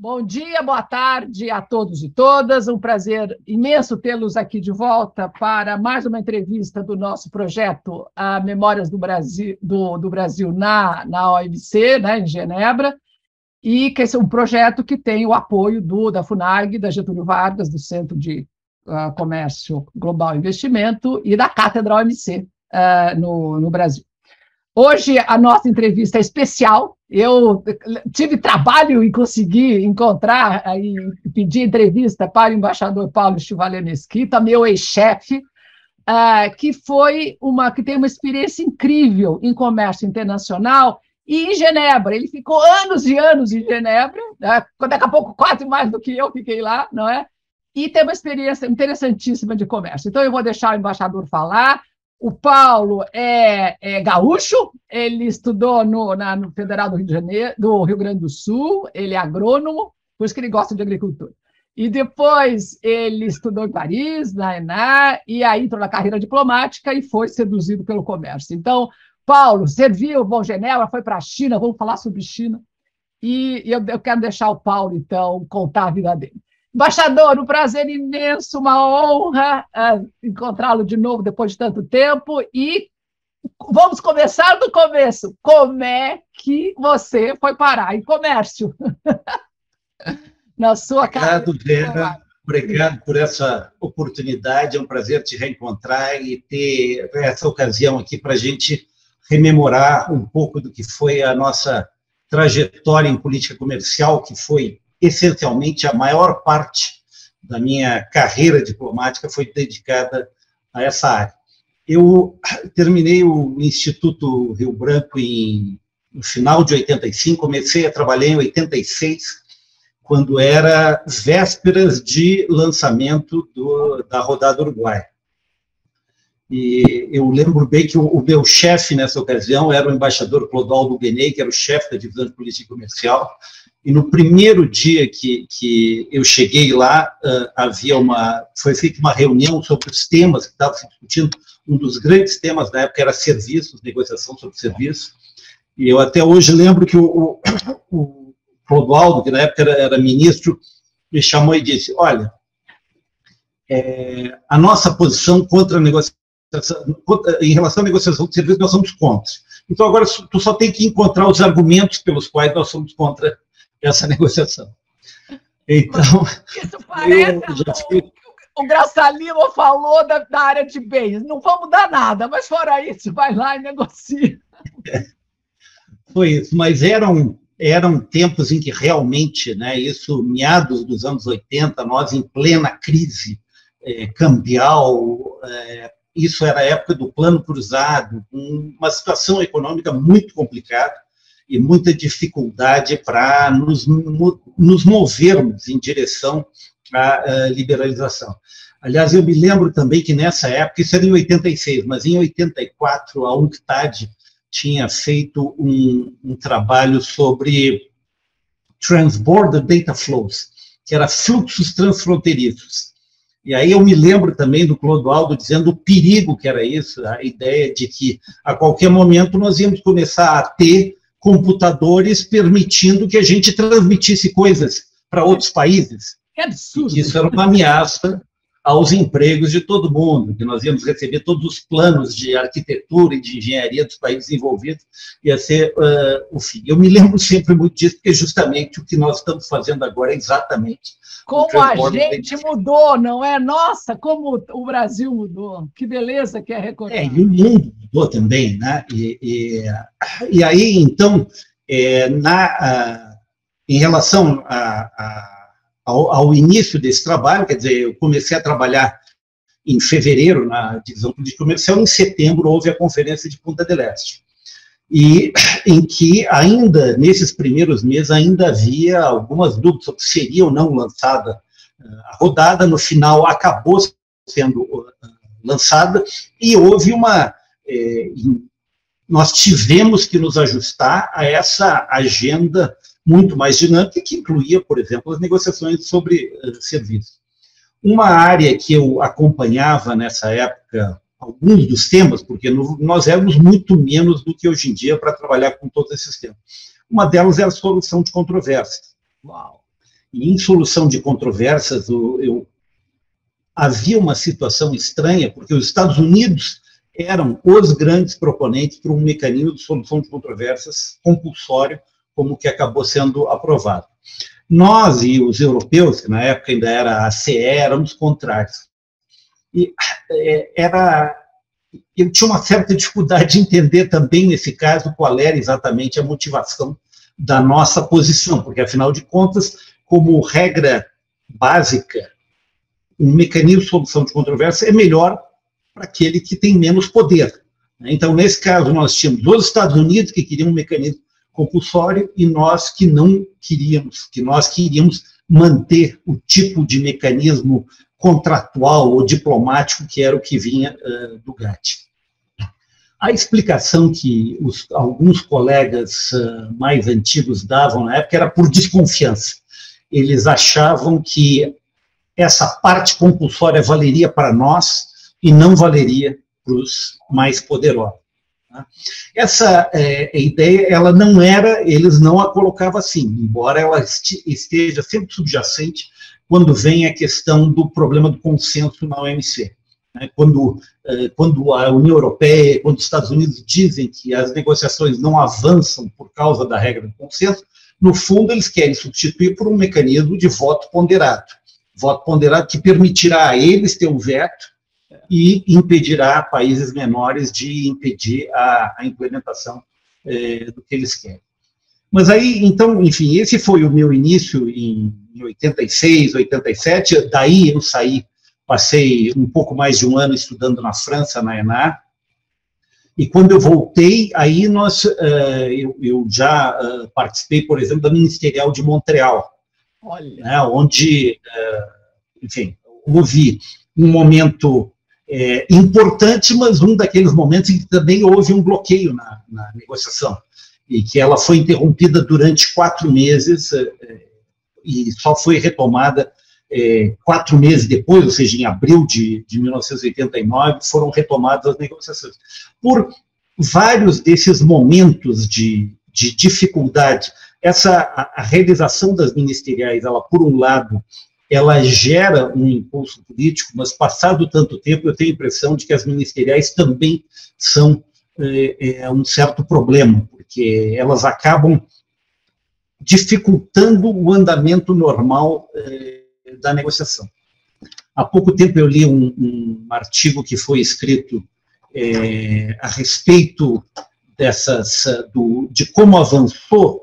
Bom dia, boa tarde a todos e todas. Um prazer imenso tê-los aqui de volta para mais uma entrevista do nosso projeto a Memórias do Brasil, do, do Brasil na, na OMC, né, em Genebra, e que esse é um projeto que tem o apoio do, da FUNAG, da Getúlio Vargas, do Centro de uh, Comércio Global e Investimento, e da Cátedra OMC uh, ah, no, no Brasil. Hoje a nossa entrevista é especial. Eu tive trabalho em conseguir encontrar e pedir entrevista para o embaixador Paulo Chivalé Mesquita, meu ex-chefe, uh, que foi uma que tem uma experiência incrível em comércio internacional e em Genebra. Ele ficou anos e anos em Genebra, né? daqui a pouco quase mais do que eu fiquei lá, não é? E tem uma experiência interessantíssima de comércio. Então eu vou deixar o embaixador falar. O Paulo é, é gaúcho, ele estudou no, na, no Federal do Rio, de Janeiro, do Rio Grande do Sul, ele é agrônomo, por isso que ele gosta de agricultura. E depois ele estudou em Paris, na ENA, e aí entrou na carreira diplomática e foi seduzido pelo comércio. Então, Paulo serviu Bom Genebra, foi para a China, vamos falar sobre China. E eu, eu quero deixar o Paulo, então, contar a vida dele. Embaixador, um prazer imenso, uma honra uh, encontrá-lo de novo depois de tanto tempo. E vamos começar do começo. Como é que você foi parar em comércio? Na sua Obrigado, Vera. Obrigado por essa oportunidade. É um prazer te reencontrar e ter essa ocasião aqui para a gente rememorar um pouco do que foi a nossa trajetória em política comercial, que foi essencialmente a maior parte da minha carreira diplomática foi dedicada a essa área. Eu terminei o Instituto Rio Branco em, no final de 85, comecei a trabalhar em 86, quando era vésperas de lançamento do, da rodada Uruguai. E eu lembro bem que o, o meu chefe nessa ocasião era o embaixador Clodoaldo Benei, que era o chefe da divisão de política comercial, e no primeiro dia que, que eu cheguei lá, uh, havia uma, foi feita uma reunião sobre os temas que estavam se discutindo. Um dos grandes temas da época era serviços, negociação sobre serviços. E eu até hoje lembro que o, o, o Clodoaldo, que na época era, era, ministro, me chamou e disse: Olha, é, a nossa posição contra a negociação, em relação à negociação de serviços, nós somos contra. Então agora tu só tem que encontrar os argumentos pelos quais nós somos contra essa negociação. Então. Isso parece. O, o Graça Lima falou da, da, área de bens. Não vamos mudar nada, mas fora isso, vai lá e negocia. É, foi isso, mas eram, eram tempos em que realmente, né, isso, meados dos anos 80, nós em plena crise é, cambial, é, isso era a época do plano cruzado, uma situação econômica muito complicada, e muita dificuldade para nos, nos movermos em direção à liberalização. Aliás, eu me lembro também que nessa época, isso era em 86, mas em 84 a UNCTAD tinha feito um, um trabalho sobre Transborder Data Flows, que era fluxos transfronteiriços. E aí eu me lembro também do Clodoaldo dizendo o perigo que era isso, a ideia de que a qualquer momento nós íamos começar a ter computadores permitindo que a gente transmitisse coisas para outros países. Que absurdo! Isso era uma ameaça aos empregos de todo mundo, que nós íamos receber todos os planos de arquitetura e de engenharia dos países envolvidos, ia ser uh, o fim. Eu me lembro sempre muito disso, porque justamente o que nós estamos fazendo agora é exatamente. Como a gente mudou, não é? Nossa, como o Brasil mudou. Que beleza que é recordar. É, e o mundo mudou também, né? E, e, e aí, então, é, na, uh, em relação a, a ao, ao, início desse trabalho, quer dizer, eu comecei a trabalhar em fevereiro na divisão política comercial, em setembro houve a conferência de Punta del Este, e em que ainda, nesses primeiros meses, ainda havia algumas dúvidas sobre se seria ou não lançada eh, a rodada, no final acabou sendo eh, lançada, e houve uma... É, nós tivemos que nos ajustar a essa agenda muito mais dinâmica, que incluía, por exemplo, as negociações sobre uh, serviços. Uma área que eu acompanhava nessa época, alguns dos temas, porque nós éramos muito menos do que hoje em dia para trabalhar com todos esses temas. Uma delas era a solução de controvérsias. Uau. E em solução de controvérsias, eu, eu, havia uma situação estranha, porque os Estados Unidos eram os grandes proponentes para um mecanismo de solução de controvérsias compulsório, como que acabou sendo aprovado. Nós e os europeus, que na época ainda era a CE, éramos contrários. E é, era eu tinha uma certa dificuldade de entender também, nesse caso, qual era exatamente a motivação da nossa posição, porque, afinal de contas, como regra básica, um mecanismo de solução de controvérsia é melhor para aquele que tem menos poder. Então, nesse caso, nós tínhamos os Estados Unidos que queriam um mecanismo compulsório e nós que não queríamos, que nós queríamos manter o tipo de mecanismo contratual ou diplomático que era o que vinha uh, do GATT. A explicação que os, alguns colegas uh, mais antigos davam na época era por desconfiança. Eles achavam que essa parte compulsória valeria para nós e não valeria para os mais poderosos. Tá? Essa é, ideia, ela não era, eles não a colocavam assim, embora ela esteja sempre subjacente quando vem a questão do problema do consenso na OMC. Né? Quando, eh, quando a União Europeia, quando os Estados Unidos dizem que as negociações não avançam por causa da regra do consenso, no fundo eles querem substituir por um mecanismo de voto ponderado. Voto ponderado que permitirá a eles ter um veto e impedirá países menores de impedir a, a implementação eh, do que eles querem. Mas aí, então, enfim, esse foi o meu início em, em 86, 87. Daí eu saí, passei um pouco mais de um ano estudando na França, na ENA. E quando eu voltei, aí nós, uh, eu, eu, já uh, participei, por exemplo, da Ministerial de Montreal, né, onde, enfim, houve um momento é, importante, mas um daqueles momentos em que também houve um bloqueio na, na negociação e que ela foi interrompida durante quatro meses eh, eh, e só foi retomada é, quatro meses depois, ou seja, em abril de, de 1989, foram retomadas as negociações. Por vários desses momentos de, de dificuldade, essa a, a, realização das ministeriais, ela por um lado, ela gera um impulso político, mas passado tanto tempo, eu tenho a impressão de que as ministeriais também são é, é um certo problema, porque elas acabam dificultando o andamento normal é, da negociação. Há pouco tempo eu li um, um artigo que foi escrito a respeito dessas, do, de como avançou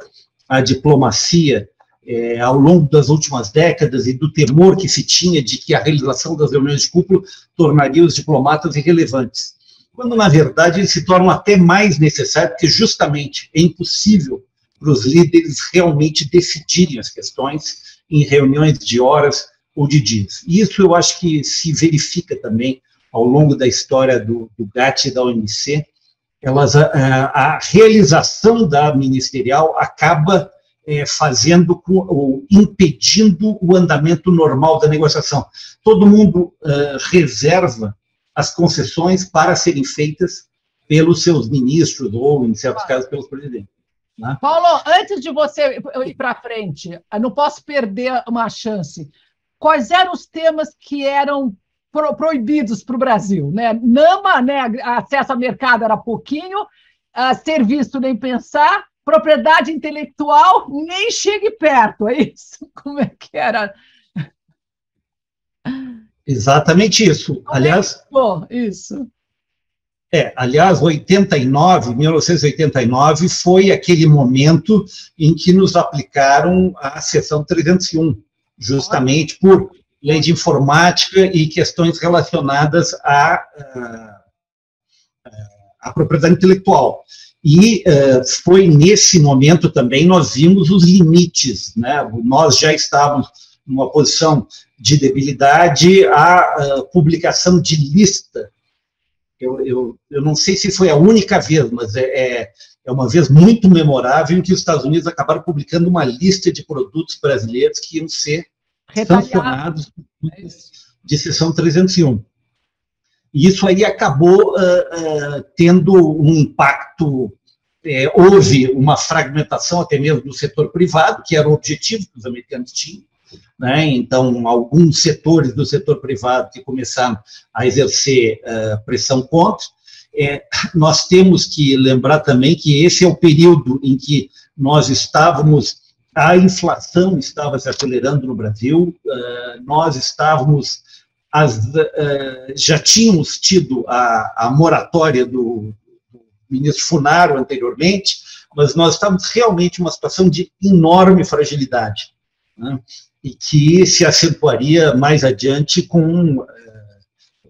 a diplomacia é, ao longo das últimas décadas e do temor que se tinha de que a realização das reuniões de cúpula tornaria os diplomatas irrelevantes quando na verdade eles se tornam até mais necessários, porque justamente é impossível para os líderes realmente decidirem as questões em reuniões de horas ou de dias. E isso eu acho que se verifica também ao longo da história do, do GATT e da OMC, elas, a, a realização da ministerial acaba é, fazendo ou impedindo o andamento normal da negociação. Todo mundo uh, reserva as concessões para serem feitas pelos seus ministros ou, em certos casos, pelos presidentes. Né? Paulo, antes de você ir para frente, não posso perder uma chance. Quais eram os temas que eram pro, proibidos para o Brasil? Né? Nama, né, acesso ao mercado era pouquinho, uh, serviço nem pensar, propriedade intelectual nem chegue perto, é isso? Como é que era? Exatamente isso. Aliás, isso. É, aliás, 89, 1989 foi aquele momento em que nos aplicaram a seção 301, justamente por lei de informática e questões relacionadas à, à, à propriedade intelectual. E uh, foi nesse momento também nós vimos os limites, né? Nós já estávamos numa posição de debilidade, a, publicação de lista. Eu, eu, eu não sei se foi a única vez, mas é, é, é uma vez muito memorável em que os Estados Unidos acabaram publicando uma lista de produtos brasileiros que iam ser sancionados de sessão 301. E isso aí acabou uh, uh, tendo um impacto. É, houve uma fragmentação até mesmo do setor privado, que era o objetivo que os americanos tinham, né? então, alguns setores do setor privado que começaram a exercer uh, pressão contra. É, nós temos que lembrar também que esse é o período em que nós estávamos, a inflação estava se acelerando no Brasil, nós estávamos, as, uh, já tínhamos tido a, a moratória do, do ministro Funaro anteriormente, mas nós estávamos realmente em uma situação de enorme fragilidade. Né? e que se acentuaria mais adiante com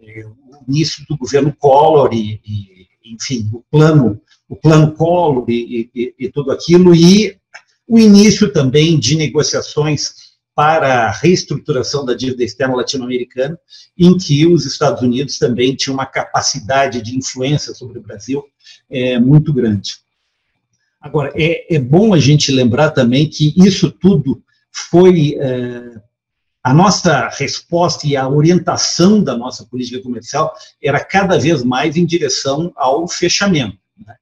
é, o início do governo Collor e, e, enfim, o plano, o plano Collor e, e, e tudo aquilo, e o início também de negociações para a reestruturação da dívida externa latino-americana, em que os Estados Unidos também tinham uma capacidade de influência sobre o Brasil é, muito grande. Agora, é, é bom a gente lembrar também que isso tudo foi é, a nossa resposta e a orientação da nossa política comercial era cada vez mais em direção ao fechamento. Né?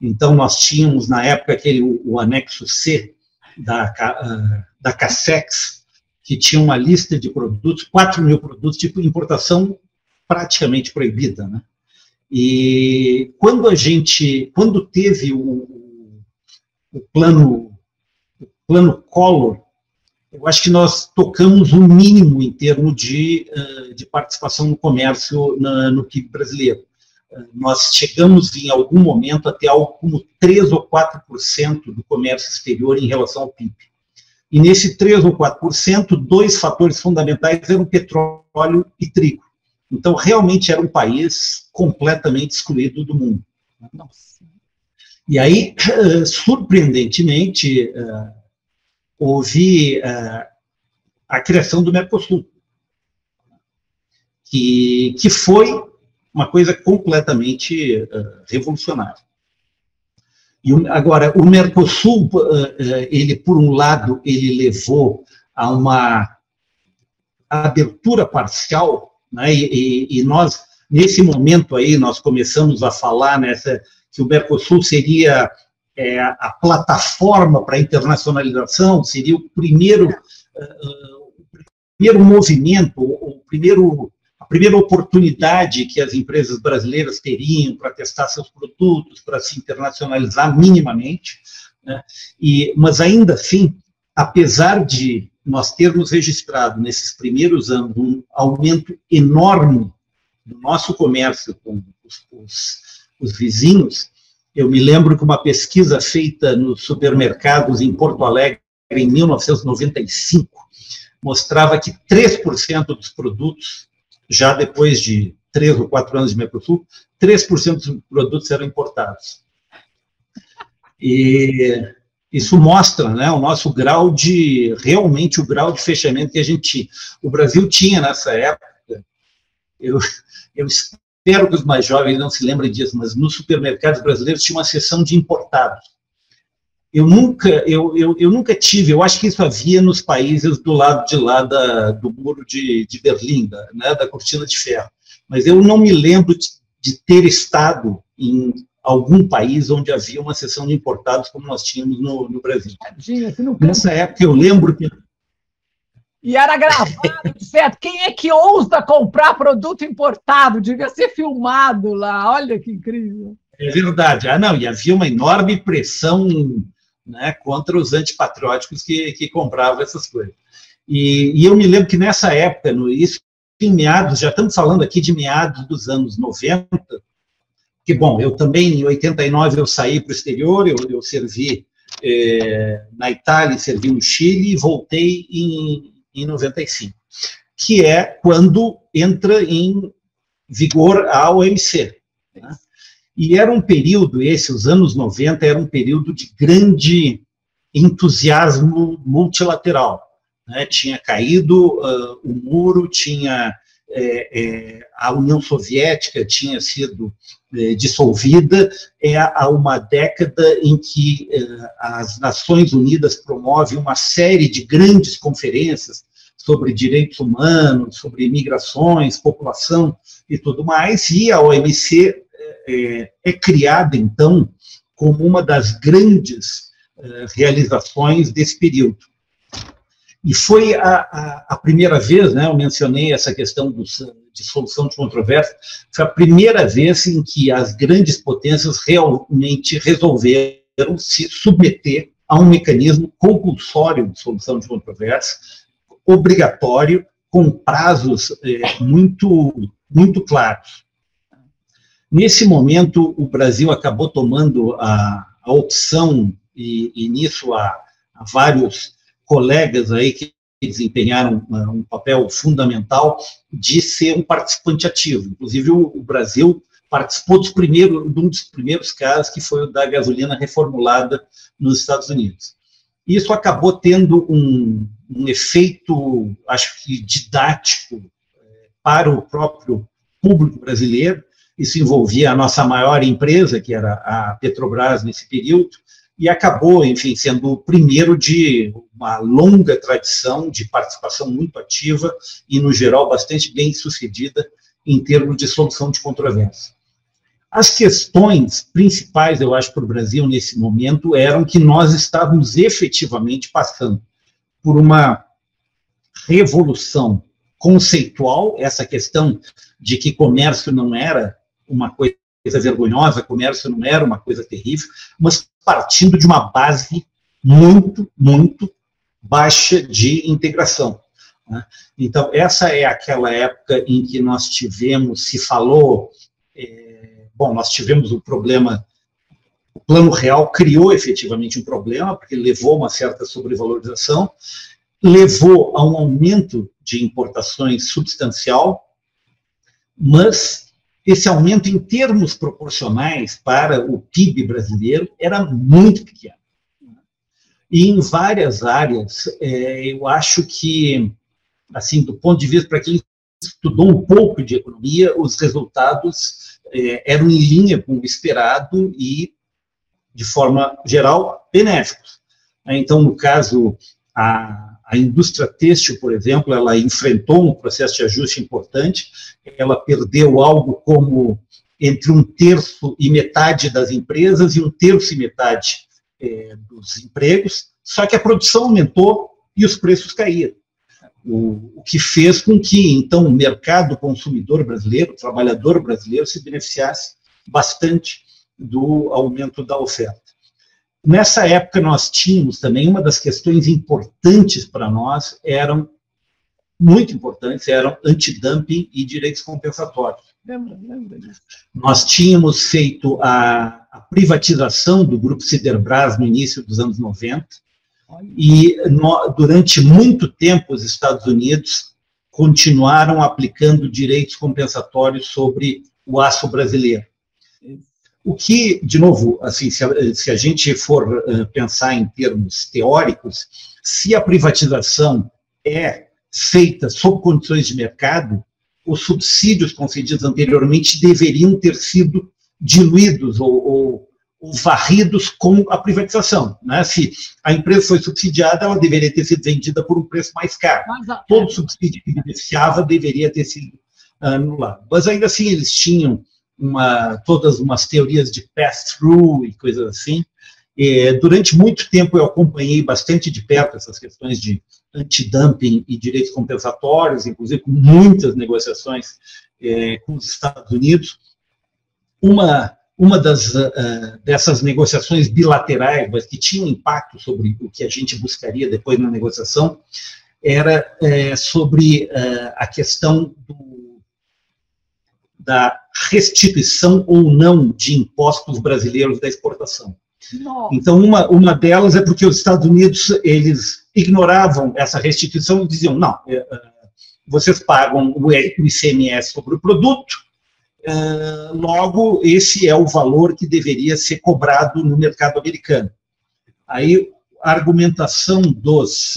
Então, nós tínhamos, na época, aquele, o, o anexo C da, uh, da CASEX, que tinha uma lista de produtos, 4 mil produtos, tipo importação praticamente proibida. Né? E quando a gente, quando teve o, o plano, o plano Collor, eu acho que nós tocamos o um mínimo em termos de, de participação no comércio na, no PIB brasileiro. Nós chegamos em algum momento até algo como 3 ou 4% do comércio exterior em relação ao PIB. E nesse 3 ou 4%, dois fatores fundamentais eram petróleo e trigo. Então, realmente era um país completamente excluído do mundo. Nossa. E aí, eh, surpreendentemente, houve uh, a criação do Mercosul, que, que foi uma coisa completamente revolucionária. E agora, o Mercosul, uh, ele, por um lado, ele levou a uma abertura parcial, né, e, e, nós, nesse momento aí, nós começamos a falar nessa, que o Mercosul seria é, a plataforma para a internacionalização, seria o primeiro, uh, o primeiro movimento, o primeiro, primeira oportunidade que as empresas brasileiras teriam para testar seus produtos, para se internacionalizar minimamente. Né? E, mas ainda assim, apesar de nós termos registrado nesses primeiros anos um aumento enorme do nosso comércio com os, os, os vizinhos, eu me lembro que uma pesquisa feita nos supermercados em Porto Alegre em 1995 mostrava que 3% dos produtos, já depois de três ou quatro anos de Mercosul, 3% dos produtos eram importados. E isso mostra né, o nosso grau de, realmente o grau de fechamento que a gente, o Brasil tinha nessa época. Eu, eu espero que os mais jovens não se lembrem disso, mas nos supermercados brasileiros tinha uma seção de importados. Eu nunca, eu, eu, eu nunca tive, eu acho que isso havia nos países do lado de lá da, do muro de, de Berlim, da, né, da cortina de ferro, mas eu não me lembro de, de ter estado em algum país onde havia uma seção de importados como nós tínhamos no, no Brasil. Nessa época eu lembro que e era gravado, certo? Quem é que ousa comprar produto importado? Devia ser filmado lá. Olha que incrível. É verdade. Ah, não, e havia uma enorme pressão né, contra os antipatrióticos que, que compravam essas coisas. E, e, eu me lembro que nessa época, no, isso em meados, já estamos falando aqui de meados dos anos 90, que, bom, eu também, em 89, eu saí para o exterior, eu, eu servi é, na Itália, servi no Chile e voltei em, em 95, que é quando entra em vigor a OMC. Né? E era um período, esse, os anos 90, era um período de grande entusiasmo multilateral. Né? Tinha caído uh, o muro, tinha é, é, a União Soviética tinha sido é, dissolvida, é há uma década em que é, as Nações Unidas promovem uma série de grandes conferências sobre direitos humanos, sobre imigrações, população e tudo mais, e a OMC é, é criada, então, como uma das grandes é, realizações desse período. E foi a, a, a, primeira vez, né, eu mencionei essa questão dos, de solução de controvérsia, foi a primeira vez em que as grandes potências realmente resolveram se submeter a um mecanismo compulsório de solução de controvérsia, obrigatório, com prazos é, muito, muito claros. Nesse momento, o Brasil acabou tomando a, a opção, e, e nisso há, há, vários colegas aí que desempenharam uh, um papel fundamental de ser um participante ativo. Inclusive, o, o Brasil participou dos primeiros, de um dos primeiros casos, que foi o da gasolina reformulada nos Estados Unidos. Isso acabou tendo um, um efeito, acho que didático, eh, para o próprio público brasileiro, isso envolvia a nossa maior empresa, que era a Petrobras nesse período, e acabou, enfim, sendo o primeiro de uma longa tradição de participação muito ativa e, no geral, bastante bem sucedida em termos de solução de controvérsia. As questões principais, eu acho, para o Brasil nesse momento eram que nós estávamos efetivamente passando por uma revolução conceitual, essa questão de que comércio não era uma coisa vergonhosa, comércio não era uma coisa terrível, mas partindo de uma base muito, muito baixa de integração. Né? Então, essa é aquela época em que nós tivemos, se falou, é, bom, nós tivemos o problema, o plano real criou efetivamente um problema, porque levou uma certa sobrevalorização, levou a um aumento de importações substancial, mas esse aumento em termos proporcionais para o PIB brasileiro era muito pequeno. E em várias áreas, é, eu acho que, assim, do ponto de vista para quem estudou um pouco de economia, os resultados é, eram em linha com o esperado e, de forma geral, benéficos. Então, no caso, a a indústria têxtil, por exemplo, ela enfrentou um processo de ajuste importante, ela perdeu algo como entre um terço e metade das empresas e um terço e metade é, dos empregos, só que a produção aumentou e os preços caíram. O, o, que fez com que, então, o mercado consumidor brasileiro, o trabalhador brasileiro, se beneficiasse bastante do aumento da oferta. Nessa época, nós tínhamos também uma das questões importantes para nós, eram muito importantes, eram antidumping e direitos compensatórios. Lembra, lembra disso. Nós tínhamos feito a, a, privatização do grupo Siderbras no início dos anos 90, e no, durante muito tempo os Estados Unidos continuaram aplicando direitos compensatórios sobre o aço brasileiro. O que, de novo, assim, se a, se a gente for uh, pensar em termos teóricos, se a privatização é feita sob condições de mercado, os subsídios concedidos anteriormente deveriam ter sido diluídos ou, ou, ou varridos com a privatização. Né? Se a empresa foi subsidiada, ela deveria ter sido vendida por um preço mais caro. Todo subsídio que beneficiava deveria ter sido anulado. Mas ainda assim, eles tinham uma, todas umas teorias de pass-through e coisas assim. E, durante muito tempo eu acompanhei bastante de perto essas questões de antidumping e direitos compensatórios, inclusive com muitas negociações é, com os Estados Unidos. Uma, uma das, uh, dessas negociações bilaterais, mas que tinha impacto sobre o que a gente buscaria depois na negociação, era é, sobre uh, a questão do, da restituição ou não de impostos brasileiros da exportação. Nossa. Então, uma, uma delas é porque os Estados Unidos, eles ignoravam essa restituição e diziam, não, é, é, vocês pagam o ICMS sobre o produto, é, logo, esse é o valor que deveria ser cobrado no mercado americano. Aí, a argumentação dos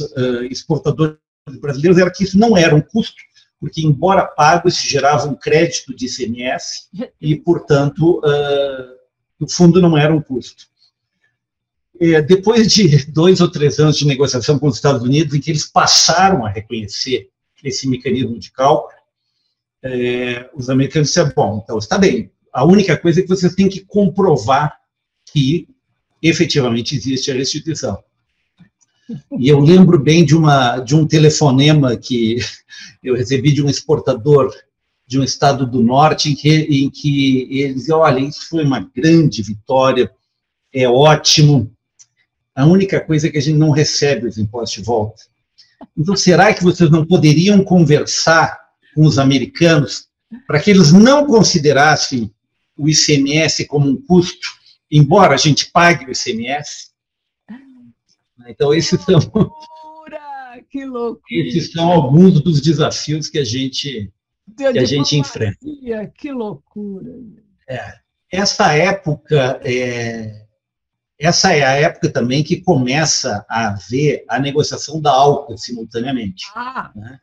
exportadores brasileiros era que isso não era um custo, porque, embora pago, isso gerava um crédito de ICMS e, portanto, uh, o fundo não era um custo. É, depois de dois ou três anos de negociação com os Estados Unidos, em que eles passaram a reconhecer esse mecanismo de cálculo, é, os americanos disseram, bom, então está bem, a única coisa é que vocês têm que comprovar que efetivamente existe a restituição. E eu lembro bem de, uma, de um telefonema que eu recebi de um exportador de um estado do norte, em que, em que ele dizia: olha, isso foi uma grande vitória, é ótimo. A única coisa é que a gente não recebe os impostos de volta. Então, será que vocês não poderiam conversar com os americanos para que eles não considerassem o ICMS como um custo, embora a gente pague o ICMS? Então, esses são, que loucura! esses são alguns dos desafios que a gente, que a gente enfrenta. Que loucura! É, essa época, é, essa é a época também que começa a haver a negociação da ALCA simultaneamente. Ah, né?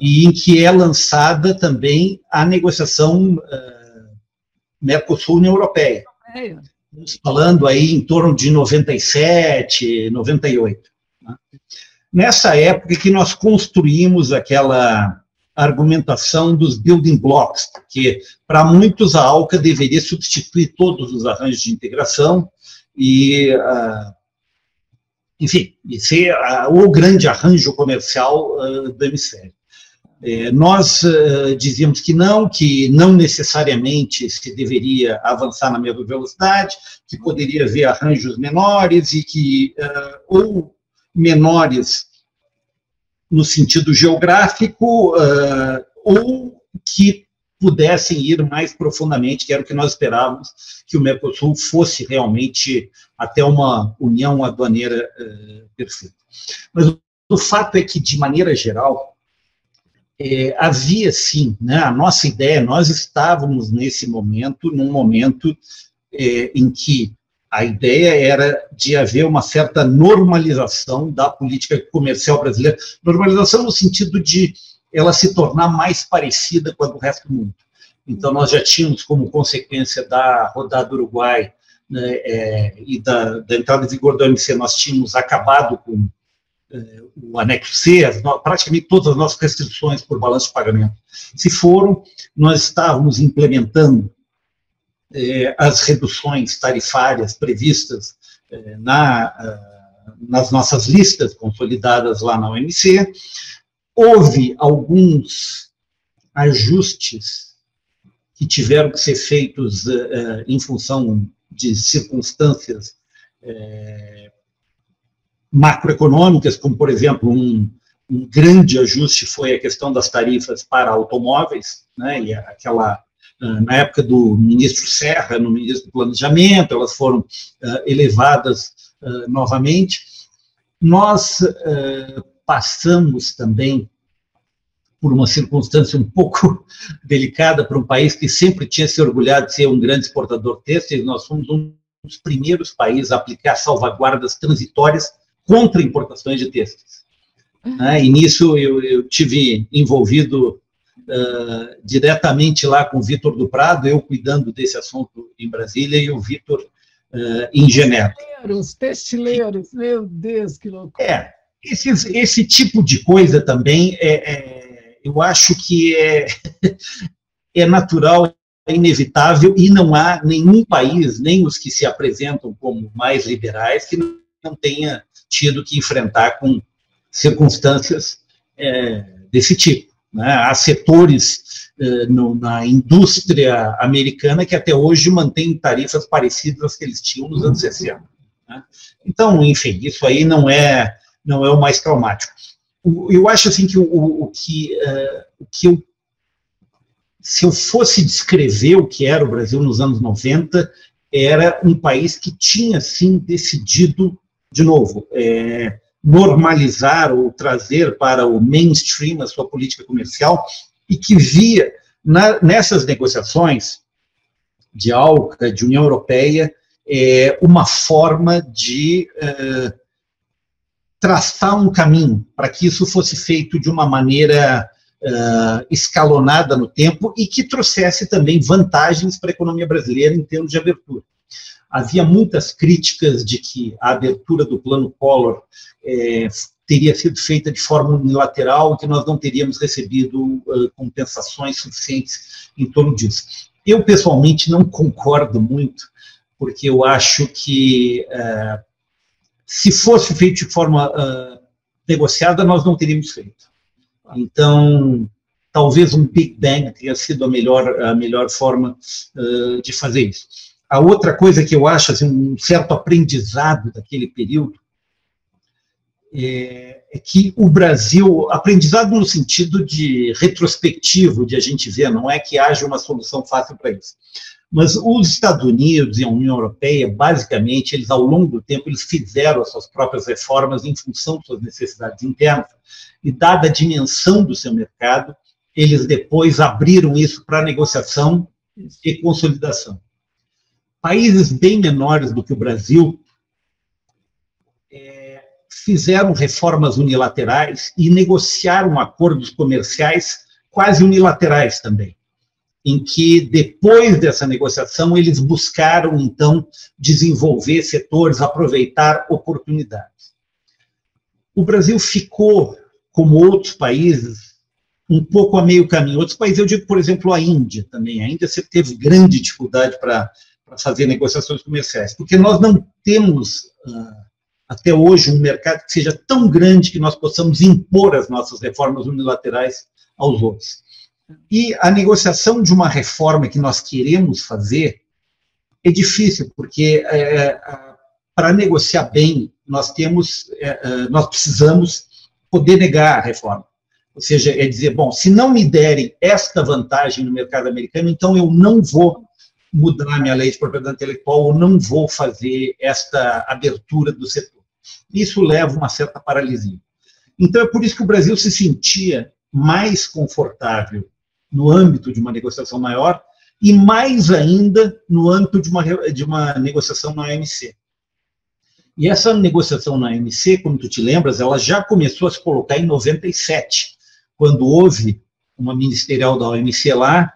E em que é lançada também a negociação uh, Mercosul-União Europeia. Estamos falando aí em torno de 97, 98. Né? Nessa época que nós construímos aquela argumentação dos building blocks, porque para muitos a ALCA deveria substituir todos os arranjos de integração e, uh, enfim, ser uh, o grande arranjo comercial uh, do hemisfério. É, nós dizíamos que não, que não necessariamente se deveria avançar na mesma velocidade, que poderia haver arranjos menores e que, ou menores no sentido geográfico, uh, ou que pudessem ir mais profundamente, que era o que nós esperávamos, que o Mercosul fosse realmente até uma união aduaneira uh, perfeita. Mas o, fato é que, de maneira geral, é, havia sim, né, a nossa ideia, nós estávamos nesse momento, num momento é, em que a ideia era de haver uma certa normalização da política comercial brasileira, normalização no sentido de ela se tornar mais parecida com a do resto do mundo. Então, nós já tínhamos, como consequência da rodada do Uruguai né, é, e da, da, entrada em vigor do OMC, nós tínhamos acabado com o anexo C, as, praticamente todas as nossas restrições por balanço de pagamento se foram, nós estávamos implementando eh, as reduções tarifárias previstas eh, na, nas nossas listas consolidadas lá na OMC. Houve alguns ajustes que tiveram que ser feitos em função de circunstâncias macroeconômicas, como, por exemplo, um, um grande ajuste foi a questão das tarifas para automóveis, né, e aquela ah, na época do ministro Serra, no ministro do Planejamento, elas foram uh, elevadas uh, novamente. Nós uh, passamos também por uma circunstância um pouco delicada para um país que sempre tinha se orgulhado de ser um grande exportador têxtil, nós fomos um dos primeiros países a aplicar salvaguardas transitórias contra importações de têxteis. Uhum. e nisso eu, eu tive envolvido uh, diretamente lá com o Vitor do Prado, eu cuidando desse assunto em Brasília e o Vitor uh, em Genebra. Testileiros, testileiros, meu Deus, que loucura. É, esse, esse tipo de coisa também, é, é eu acho que é, é natural, é inevitável, e não há nenhum país, nem os que se apresentam como mais liberais, que não tenha tido que enfrentar com circunstâncias é, desse tipo. Né? Há setores eh, no, na indústria americana que até hoje mantêm tarifas parecidas às que eles tinham nos anos 60. Né? Então, enfim, isso aí não é, não é o mais traumático. O, eu acho assim que o, o, que, uh, o que eu, se eu fosse descrever o que era o Brasil nos anos 90, era um país que tinha, sim, decidido, de novo, é, normalizar ou trazer para o mainstream a sua política comercial e que via na, nessas negociações de ALCA, de União Europeia, é, uma forma de é, traçar um caminho para que isso fosse feito de uma maneira é, escalonada no tempo e que trouxesse também vantagens para a economia brasileira em termos de abertura havia muitas críticas de que a abertura do plano Collor é, teria sido feita de forma unilateral e que nós não teríamos recebido uh, compensações suficientes em torno disso. Eu, pessoalmente, não concordo muito, porque eu acho que uh, se fosse feito de forma uh, negociada, nós não teríamos feito. Então, talvez um Big Bang tenha sido a melhor, a melhor forma de fazer isso. A outra coisa que eu acho, assim, um certo aprendizado daquele período, é, é, que o Brasil, aprendizado no sentido de retrospectivo, de a gente ver, não é que haja uma solução fácil para isso. Mas os Estados Unidos e a União Europeia, basicamente, eles ao longo do tempo, eles fizeram as suas próprias reformas em função de suas necessidades internas. E dada a dimensão do seu mercado, eles depois abriram isso para negociação e consolidação. Países bem menores do que o Brasil é, fizeram reformas unilaterais e negociaram acordos comerciais quase unilaterais também em que, depois dessa negociação, eles buscaram, então, desenvolver setores, aproveitar oportunidades. O Brasil ficou, como outros países, um pouco a meio caminho. Outros países, eu digo, por exemplo, a Índia também. A Índia sempre teve grande dificuldade para fazer negociações comerciais, porque nós não temos, uh, até hoje, um mercado que seja tão grande que nós possamos impor as nossas reformas unilaterais aos outros. E a negociação de uma reforma que nós queremos fazer é difícil, porque é, para negociar bem, nós temos, é, nós precisamos poder negar a reforma. Ou seja, é dizer, bom, se não me derem esta vantagem no mercado americano, então eu não vou mudar minha lei de propriedade intelectual ou não vou fazer esta abertura do setor. Isso leva uma certa paralisia. Então é por isso que o Brasil se sentia mais confortável no âmbito de uma negociação maior e mais ainda no âmbito de uma, de uma negociação na OMC. E essa negociação na OMC, como tu te lembras, ela já começou a se colocar em 97, quando houve uma ministerial da OMC lá,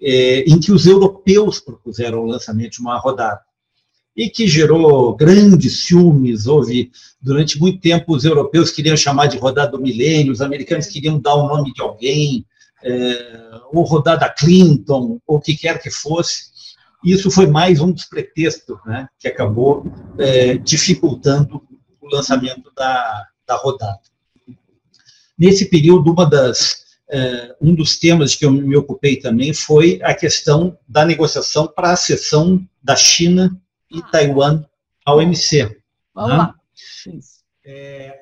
é, em que os europeus propuseram o lançamento de uma rodada. E que gerou grandes ciúmes, houve, durante muito tempo, os europeus queriam chamar de rodada do milênio, os americanos queriam dar o nome de alguém, é, ou rodada Clinton, ou o que quer que fosse. Isso foi mais um dos pretextos né, que acabou é, dificultando o lançamento da, da rodada. Nesse período, uma das, um dos temas que eu me ocupei também foi a questão da negociação para a acessão da China e Taiwan ao OMC. Vamos né? lá. É,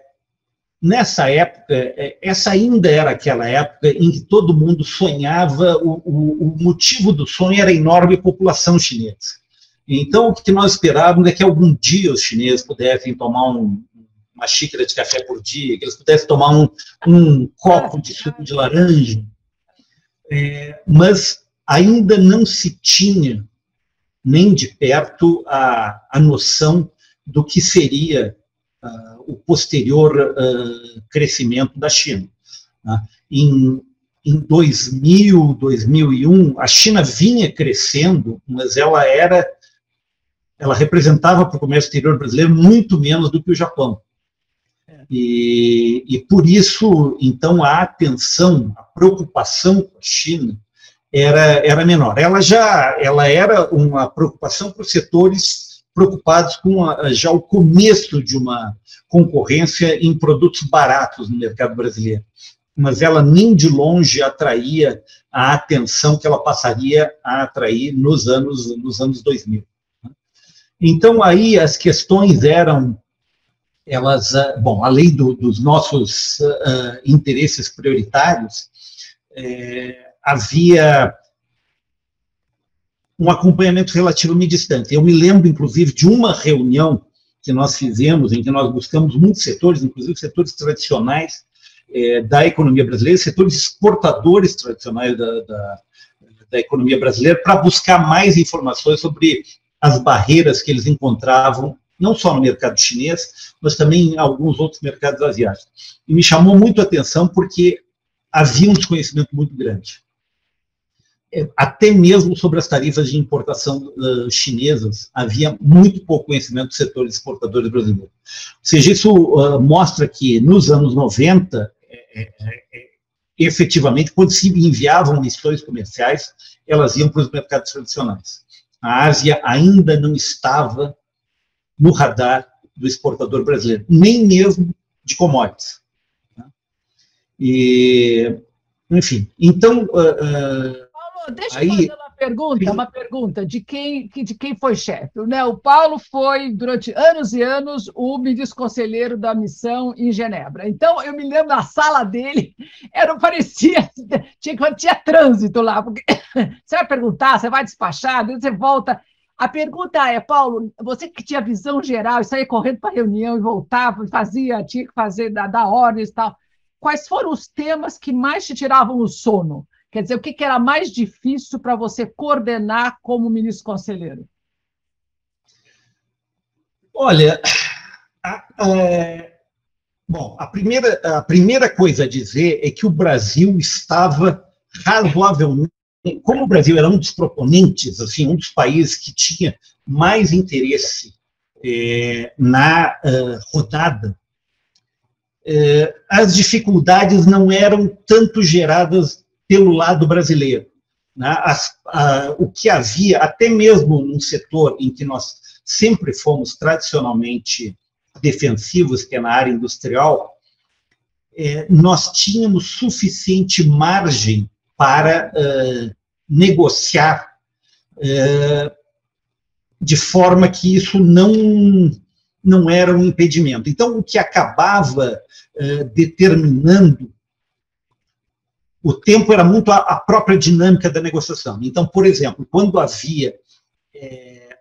nessa época, é, essa ainda era aquela época em que todo mundo sonhava, o, o, o, motivo do sonho era a enorme população chinesa. Então, o que nós esperávamos é que algum dia os chineses pudessem tomar um, uma xícara de café por dia, que eles pudessem tomar um, um copo de suco de laranja, é, mas ainda não se tinha nem de perto a, a noção do que seria uh, o posterior uh, crescimento da China. Né? Em, em 2000, 2001, a China vinha crescendo, mas ela era, ela representava para o comércio exterior brasileiro muito menos do que o Japão. E, e por isso, então, a atenção, a preocupação com a China era, era menor. Ela já ela era uma preocupação para os setores preocupados com a, já o começo de uma concorrência em produtos baratos no mercado brasileiro. Mas ela nem de longe atraía a atenção que ela passaria a atrair nos anos, nos anos 2000. Então, aí as questões eram, elas, ah, bom, além do, dos nossos uh, interesses prioritários, é, havia um acompanhamento relativamente distante. Eu me lembro, inclusive, de uma reunião que nós fizemos, em que nós buscamos muitos setores, inclusive setores tradicionais é, da economia brasileira, setores exportadores tradicionais da, da, da economia brasileira, para buscar mais informações sobre as barreiras que eles encontravam, não só no mercado chinês, mas também em alguns outros mercados asiáticos. E me chamou muito a atenção porque havia um desconhecimento muito grande. É, até mesmo sobre as tarifas de importação uh, chinesas, havia muito pouco conhecimento do setor exportadores brasileiros. Ou seja, isso uh, mostra que nos anos 90, é, é, é, efetivamente, quando se enviavam missões comerciais, elas iam para os mercados tradicionais. A Ásia ainda não estava no radar do exportador brasileiro, nem mesmo de commodities. Né? E, enfim, então. Uh, Paulo, deixa aí, eu fazer uma pergunta, uma pergunta de quem, de quem foi chefe. Né? O Paulo foi, durante anos e anos, o ministro conselheiro da missão em Genebra. Então, eu me lembro da sala dele, era, parecia, tinha, tinha trânsito lá, porque você vai perguntar, você vai despachar, você volta. A pergunta é, Paulo, você que tinha visão geral saía correndo para a reunião e voltava, fazia, tinha que fazer, dar, dar ordens e tal, quais foram os temas que mais te tiravam o sono? Quer dizer, o que, que era mais difícil para você coordenar como ministro conselheiro? Olha, a, a, bom, a primeira, a primeira coisa a dizer é que o Brasil estava razoavelmente como o Brasil era um dos proponentes, assim, um dos países que tinha mais interesse é, na uh, rodada, é, as dificuldades não eram tanto geradas pelo lado brasileiro. Né? As, a, o que havia, até mesmo num setor em que nós sempre fomos tradicionalmente defensivos, que é na área industrial, é, nós tínhamos suficiente margem para uh, negociar uh, de forma que isso não, não era um impedimento. Então, o que acabava uh, determinando o tempo era muito a, a, própria dinâmica da negociação. Então, por exemplo, quando havia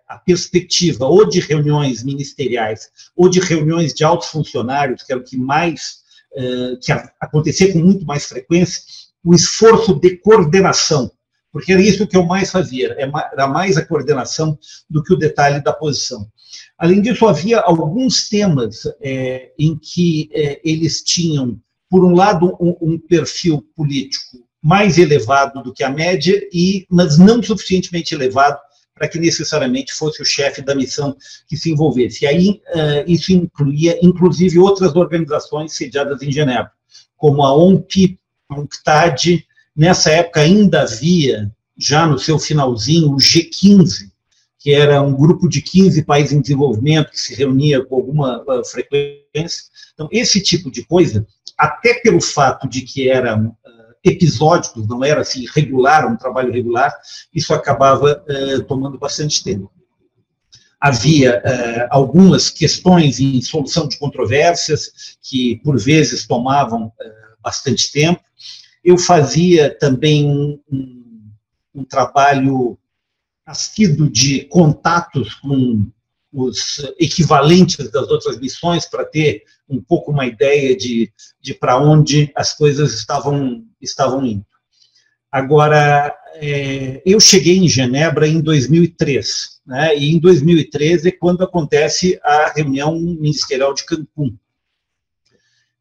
a perspectiva ou de reuniões ministeriais ou de reuniões de altos funcionários, que era o que mais que acontecia com muito mais frequência, o esforço de coordenação, porque era isso que eu mais fazia, é era mais a coordenação do que o detalhe da posição. Além disso, havia alguns temas é, em que é, eles tinham, por um lado, um, um, perfil político mais elevado do que a média, e, mas não suficientemente elevado para que necessariamente fosse o chefe da missão que se envolvesse. E aí uh, isso incluía, inclusive, outras organizações sediadas em Genebra, como a OMP, UNCTAD, nessa época ainda havia, já no seu finalzinho, o G15, que era um grupo de 15 países em desenvolvimento que se reunia com alguma uh, frequência. Então, esse tipo de coisa, até pelo fato de que eram uh, episódicos, não era assim regular, um trabalho regular, isso acabava uh, tomando bastante tempo. Havia algumas questões em solução de controvérsias que, por vezes, tomavam bastante tempo. Eu fazia também um, um, um trabalho assíduo de contatos com os equivalentes das outras missões para ter um pouco uma ideia de, de para onde as coisas estavam, estavam indo. Agora, é, eu cheguei em Genebra em 2003, né, e em 2013 é quando acontece a reunião ministerial de Cancún.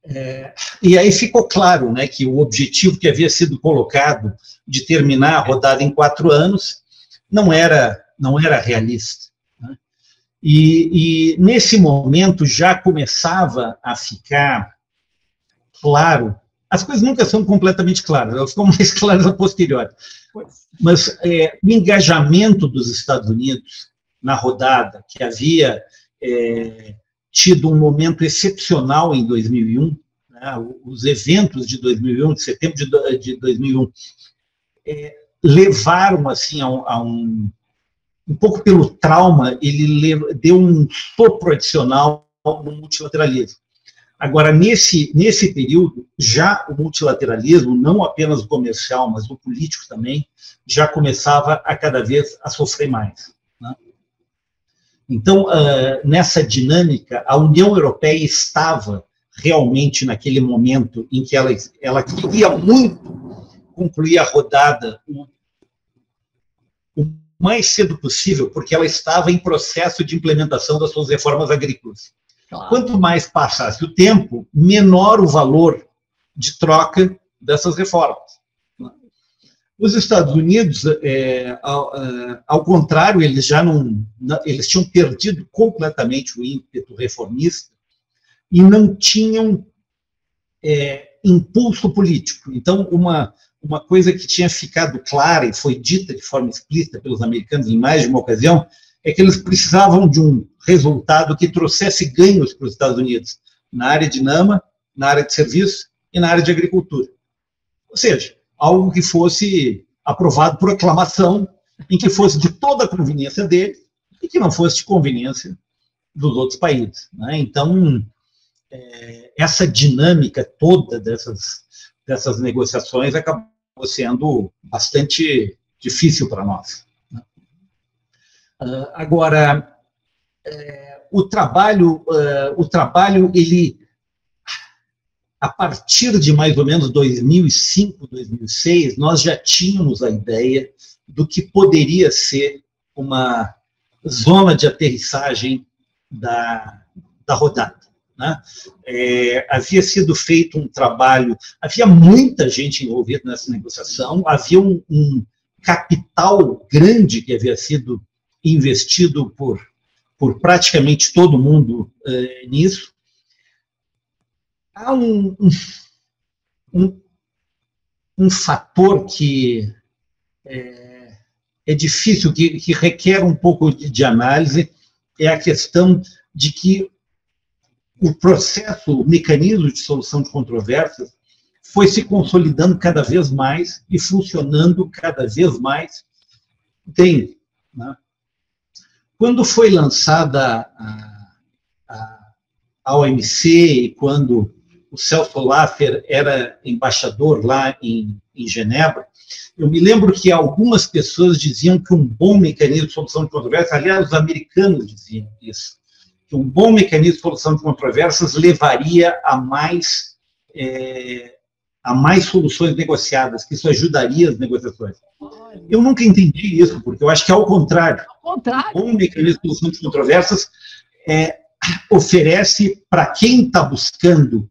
É, e aí ficou claro né, que o objetivo que havia sido colocado de terminar a rodada em quatro anos não era, não era realista. Né? E, e, nesse momento já começava a ficar claro, as coisas nunca são completamente claras, elas ficam mais claras a posteriori, mas é, o engajamento dos Estados Unidos na rodada, que havia é, tido um momento excepcional em 2001, né, os eventos de 2001, de setembro de, de 2001, é, levaram assim a um, a um, um, pouco pelo trauma, ele deu um sopro adicional no multilateralismo. Agora, nesse, nesse período, já o multilateralismo, não apenas o comercial, mas o político também, já começava a cada vez a sofrer mais. Então, uh, nessa dinâmica, a União Europeia estava realmente naquele momento em que ela, ela queria muito concluir a rodada o, o mais cedo possível, porque ela estava em processo de implementação das suas reformas agrícolas. Claro. Quanto mais passasse o tempo, menor o valor de troca dessas reformas. Os Estados Unidos, é, ao, é, ao, contrário, eles já não, eles tinham perdido completamente o ímpeto reformista e não tinham é, impulso político. Então, uma uma coisa que tinha ficado clara e foi dita de forma explícita pelos americanos em mais de uma ocasião é que eles precisavam de um resultado que trouxesse ganhos para os Estados Unidos na área de NAMA, na área de serviço e na área de agricultura. Ou seja, algo que fosse aprovado por aclamação, em que fosse de toda a conveniência dele e que não fosse de conveniência dos outros países. Né? Então, é, essa dinâmica toda dessas, dessas negociações acabou sendo bastante difícil para nós. Uh, agora, é, o trabalho, uh, o trabalho, ele, a partir de mais ou menos 2005, 2006, nós já tínhamos a ideia do que poderia ser uma zona de aterrissagem da, da rodada. Né? É, havia sido feito um trabalho, havia muita gente envolvida nessa negociação, havia um, um capital grande que havia sido investido por, por praticamente todo mundo é, nisso. Há um, um, um fator que é, é difícil, que, que, requer um pouco de, de análise, é a questão de que o processo, o mecanismo de solução de controvérsias foi se consolidando cada vez mais e funcionando cada vez mais bem. Né? Quando foi lançada a, a, a OMC e quando o Celso Laffer era embaixador lá em, em Genebra, eu me lembro que algumas pessoas diziam que um bom mecanismo de solução de controvérsias, aliás, os americanos diziam isso, que um bom mecanismo de solução de controvérsias levaria a mais, é, a mais soluções negociadas, que isso ajudaria as negociações. Eu nunca entendi isso, porque eu acho que, ao contrário, ao contrário. um bom mecanismo de solução de controvérsias é, oferece para quem está buscando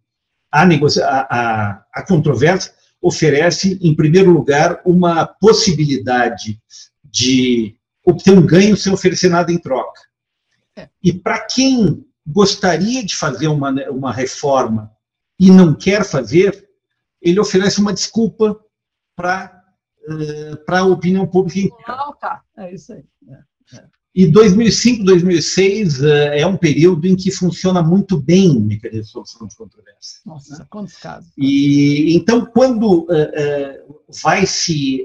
a, negocia a, a, a controvérsia, oferece, em primeiro lugar, uma possibilidade de obter um ganho sem oferecer nada em troca. E para quem gostaria de fazer uma, uma reforma e não quer fazer, ele oferece uma desculpa para uh, a opinião pública. Não, tá. É isso aí. É, é. E 2005, 2006 uh, é um período em que funciona muito bem o mecanismo de solução de controvérsia. Nossa, né? quantos casos? E então, quando uh, uh, vai se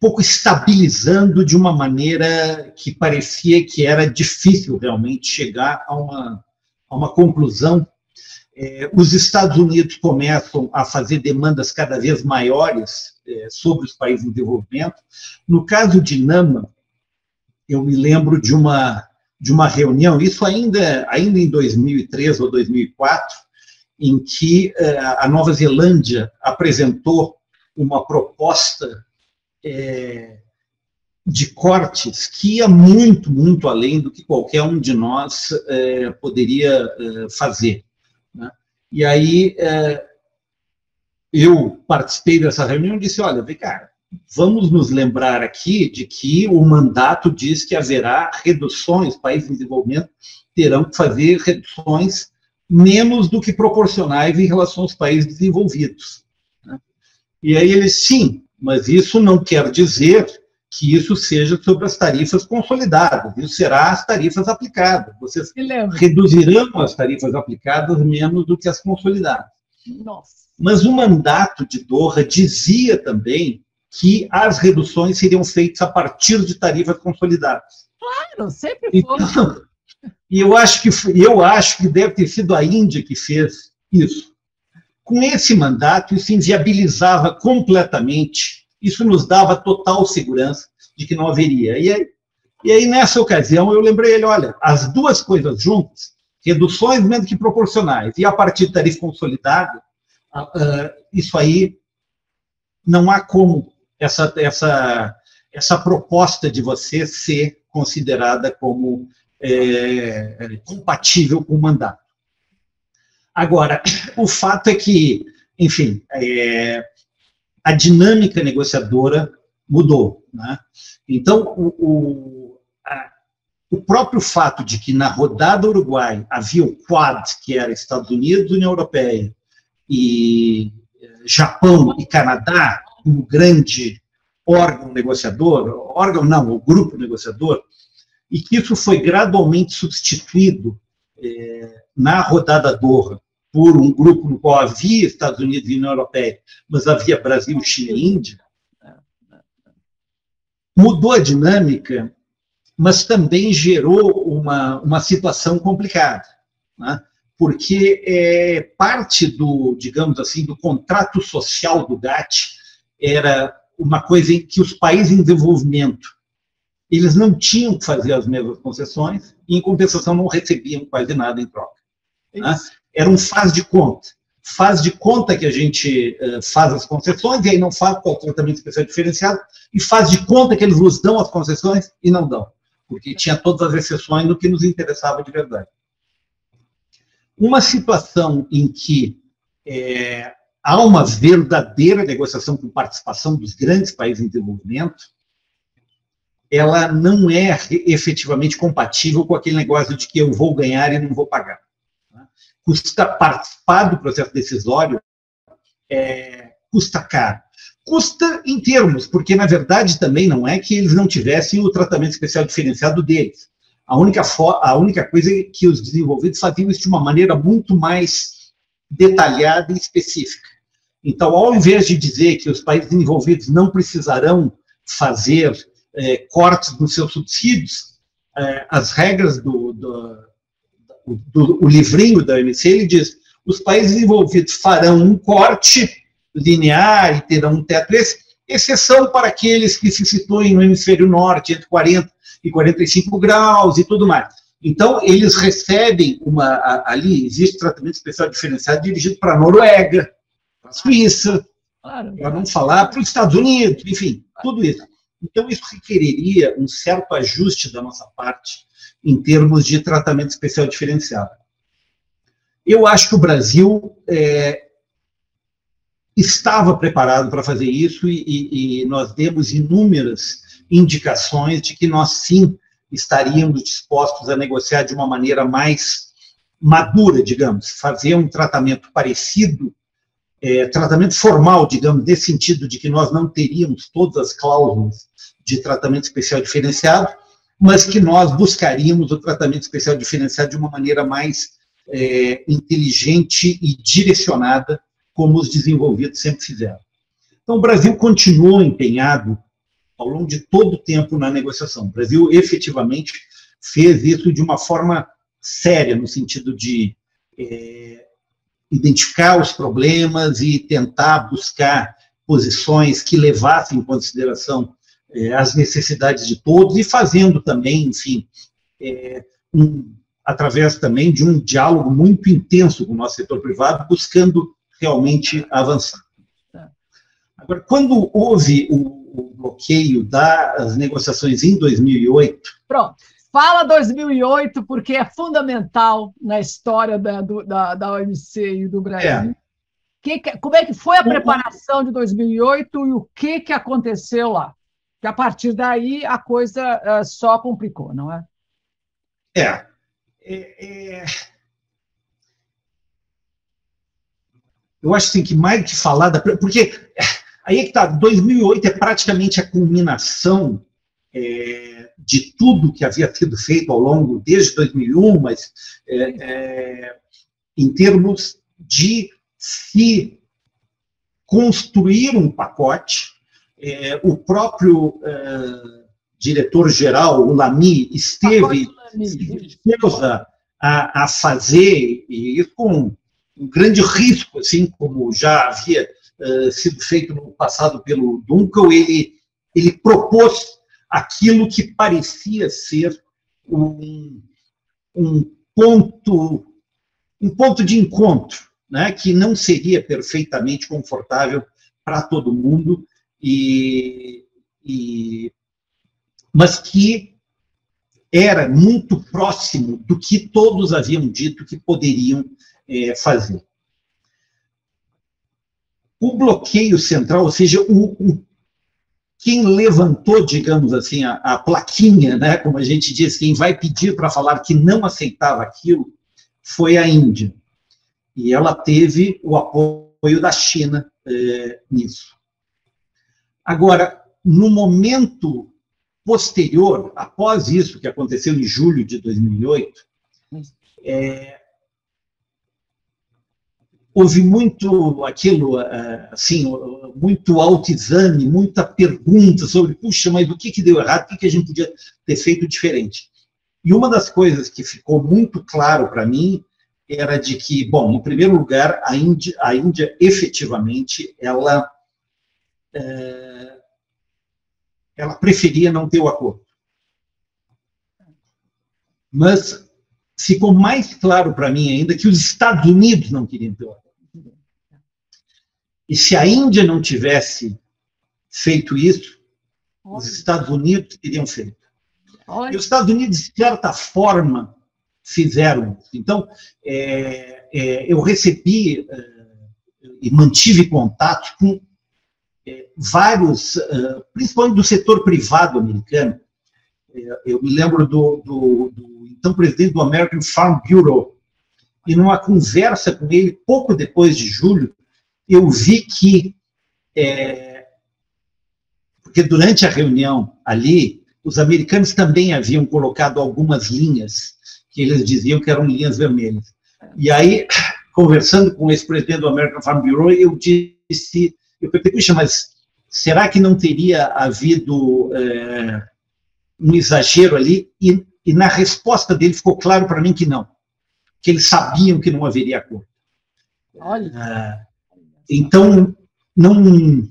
pouco estabilizando de uma maneira que parecia que era difícil realmente chegar a uma, a uma conclusão. É, os Estados Unidos começam a fazer demandas cada vez maiores é, sobre os países em desenvolvimento. No caso de Nama, eu me lembro de uma, de uma reunião, isso ainda, ainda em 2003 ou 2004, em que é, a Nova Zelândia apresentou uma proposta é, de cortes que ia muito, muito além do que qualquer um de nós é, poderia é, fazer. E aí é, eu participei dessa reunião e disse, olha, vem cá, vamos nos lembrar aqui de que o mandato diz que haverá reduções, países em desenvolvimento terão que fazer reduções menos do que proporcionais em relação aos países desenvolvidos. E aí eles, sim, mas isso não quer dizer que isso seja sobre as tarifas consolidadas, isso será as tarifas aplicadas. Vocês reduzirão as tarifas aplicadas menos do que as consolidadas. Nossa. Mas o mandato de Doha dizia também que as reduções seriam feitas a partir de tarifas consolidadas. Claro, sempre foi. Então, e eu acho que eu acho que deve ter sido a Índia que fez isso. Com esse mandato, isso inviabilizava completamente, isso nos dava total segurança de que não haveria. E aí, e aí nessa ocasião, eu lembrei ele: olha, as duas coisas juntas, reduções menos que proporcionais e a partir de tarifa consolidada, isso aí não há como essa, essa, essa proposta de você ser considerada como é, compatível com o mandato. Agora, o fato é que, enfim, é, a dinâmica negociadora mudou. Né? Então, o, o, a, o, próprio fato de que na rodada Uruguai havia o Quad, que era Estados Unidos, União Europeia, e eh, Japão e Canadá, como grande órgão negociador, órgão não, o grupo negociador, e que isso foi gradualmente substituído é, na rodada Doha por um grupo no qual havia Estados Unidos e União Europeia, mas havia Brasil, China e Índia, mudou a dinâmica, mas também gerou uma, uma situação complicada, né? porque é, parte do, digamos assim, do contrato social do GATT era uma coisa em que os países em desenvolvimento eles não tinham que fazer as mesmas concessões e, em compensação, não recebiam quase nada em troca. Né? Era um faz de conta. Faz de conta que a gente uh, faz as concessões e aí não faz qual tratamento especial diferenciado, e faz de conta que eles nos dão as concessões e não dão, porque tinha todas as exceções no que nos interessava de verdade. Uma situação em que é, há uma verdadeira negociação com participação dos grandes países em desenvolvimento, ela não é efetivamente compatível com aquele negócio de que eu vou ganhar e não vou pagar. Custa participar do processo decisório, é, custa caro. Custa em termos, porque na verdade também não é que eles não tivessem o tratamento especial diferenciado deles. A única, a única coisa é que os desenvolvidos faziam isso de uma maneira muito mais detalhada e específica. Então, ao invés de dizer que os países desenvolvidos não precisarão fazer é, cortes nos seus subsídios, é, as regras do, do, do, o livrinho da OMC, ele diz os países desenvolvidos farão um corte linear e terão um teto esse, exceção para aqueles que se situem no hemisfério norte, entre 40 e 45 graus e tudo mais. Então, eles recebem uma. Ali existe tratamento especial diferenciado dirigido para a Noruega, para a Suíça, claro, para não falar para os Estados Unidos, enfim, tudo isso. Então, isso requeriria um certo ajuste da nossa parte em termos de tratamento especial diferenciado. Eu acho que o Brasil é, estava preparado para fazer isso e, e, e nós demos inúmeras indicações de que nós sim estaríamos dispostos a negociar de uma maneira mais madura, digamos, fazer um tratamento parecido, é, tratamento formal, digamos, nesse sentido de que nós não teríamos todas as cláusulas de tratamento especial diferenciado, mas que nós buscaríamos o tratamento especial diferenciado de uma maneira mais é, inteligente e direcionada, como os desenvolvidos sempre fizeram. Então, o Brasil continuou empenhado ao longo de todo o tempo na negociação. O Brasil efetivamente fez isso de uma forma séria, no sentido de é, identificar os problemas e tentar buscar posições que levassem em consideração é, as necessidades de todos e fazendo também, enfim, é, um, através também de um diálogo muito intenso com o nosso setor privado, buscando realmente avançar. Tá. Agora, quando houve o o bloqueio das negociações em 2008. Pronto. Fala 2008, porque é fundamental na história da, do, da, da OMC e do Brasil. É. Que, como é que foi a preparação de 2008 e o que, que aconteceu lá? Que a partir daí a coisa uh, só complicou, não é? É. é, é... Eu acho assim, que mais do que falar da. Porque Aí é que está, 2008 é praticamente a culminação é, de tudo que havia sido feito ao longo, desde 2001, mas é, é, em termos de se construir um pacote, é, o próprio é, diretor-geral, o Lamy, esteve disposto a, a fazer, e com um grande risco, assim como já havia uh, sido feito no passado pelo Dunkel, ele, ele propôs aquilo que parecia ser um, um ponto um ponto de encontro, né, que não seria perfeitamente confortável para todo mundo e, e mas que era muito próximo do que todos haviam dito que poderiam é, fazer. O bloqueio central, ou seja, o, o quem levantou, digamos assim, a, a, plaquinha, né, como a gente diz, quem vai pedir para falar que não aceitava aquilo, foi a Índia. E ela teve o apoio da China é, nisso. Agora, no momento posterior, após isso que aconteceu em julho de 2008, é, houve muito aquilo, é, assim, muito autoexame, muita pergunta sobre, puxa, mas o que, que deu errado, o que, que a gente podia ter feito diferente? E uma das coisas que ficou muito claro para mim era de que, bom, em primeiro lugar, a Índia, a Índia efetivamente, ela, é, ela preferia não ter o acordo. Mas ficou mais claro para mim ainda que os Estados Unidos não queriam ter o acordo. E se a Índia não tivesse feito isso, Olha. os Estados Unidos teriam feito. Olha. E os Estados Unidos, de certa forma, fizeram isso. Então, é, é, eu recebi é, e mantive contato com é, vários, é, principalmente do setor privado americano. É, eu me lembro do, do, do então presidente do American Farm Bureau, e numa conversa com ele, pouco depois de julho, eu vi que, é, porque durante a reunião ali, os americanos também haviam colocado algumas linhas que eles diziam que eram linhas vermelhas. E aí, conversando com esse presidente do American Farm Bureau, eu disse, eu perguntei, puxa, mas será que não teria havido é, um exagero ali? E, e na resposta dele ficou claro para mim que não, que eles sabiam que não haveria acordo. Olha. Então, não,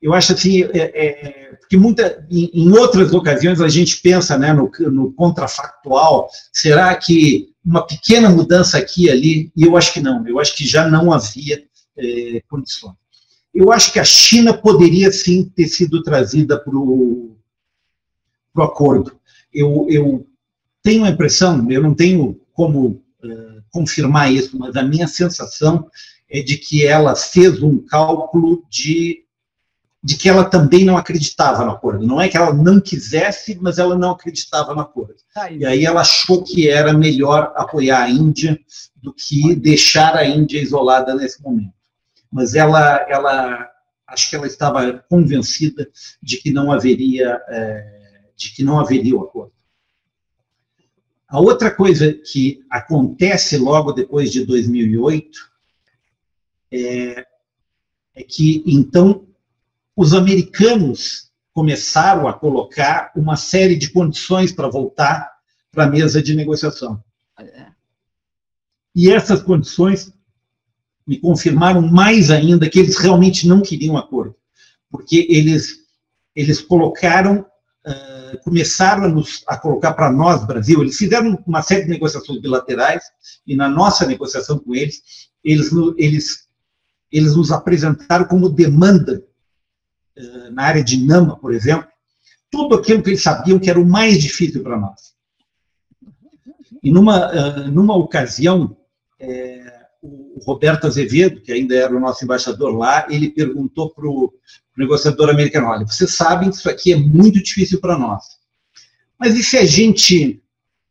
eu acho assim, é, é, porque muita, em, em, outras ocasiões a gente pensa né, no, no, contrafactual, será que uma pequena mudança aqui e ali, e eu acho que não, eu acho que já não havia é, condições. Eu acho que a China poderia sim ter sido trazida para o acordo. Eu, eu, tenho a impressão, eu não tenho como uh, confirmar isso, mas a minha sensação é de que ela fez um cálculo de, de que ela também não acreditava no acordo. Não é que ela não quisesse, mas ela não acreditava no acordo. Tá e aí ela achou que era melhor apoiar a Índia do que deixar a Índia isolada nesse momento. Mas ela, ela acho que ela estava convencida de que não haveria, é, de que não haveria o acordo. A outra coisa que acontece logo depois de 2008 é, é que, então, os americanos começaram a colocar uma série de condições para voltar para a mesa de negociação. E essas condições me confirmaram mais ainda que eles realmente não queriam acordo, porque eles, eles colocaram, uh, começaram a, nos, a colocar para nós, Brasil, eles fizeram uma série de negociações bilaterais, e na nossa negociação com eles, eles, eles eles nos apresentaram como demanda, eh, na área de NAMA, por exemplo, tudo aquilo que eles sabiam que era o mais difícil para nós. E numa, eh, numa ocasião, é, o Roberto Azevedo, que ainda era o nosso embaixador lá, ele perguntou para o negociador americano: olha, vocês sabem que isso aqui é muito difícil para nós, mas e se a gente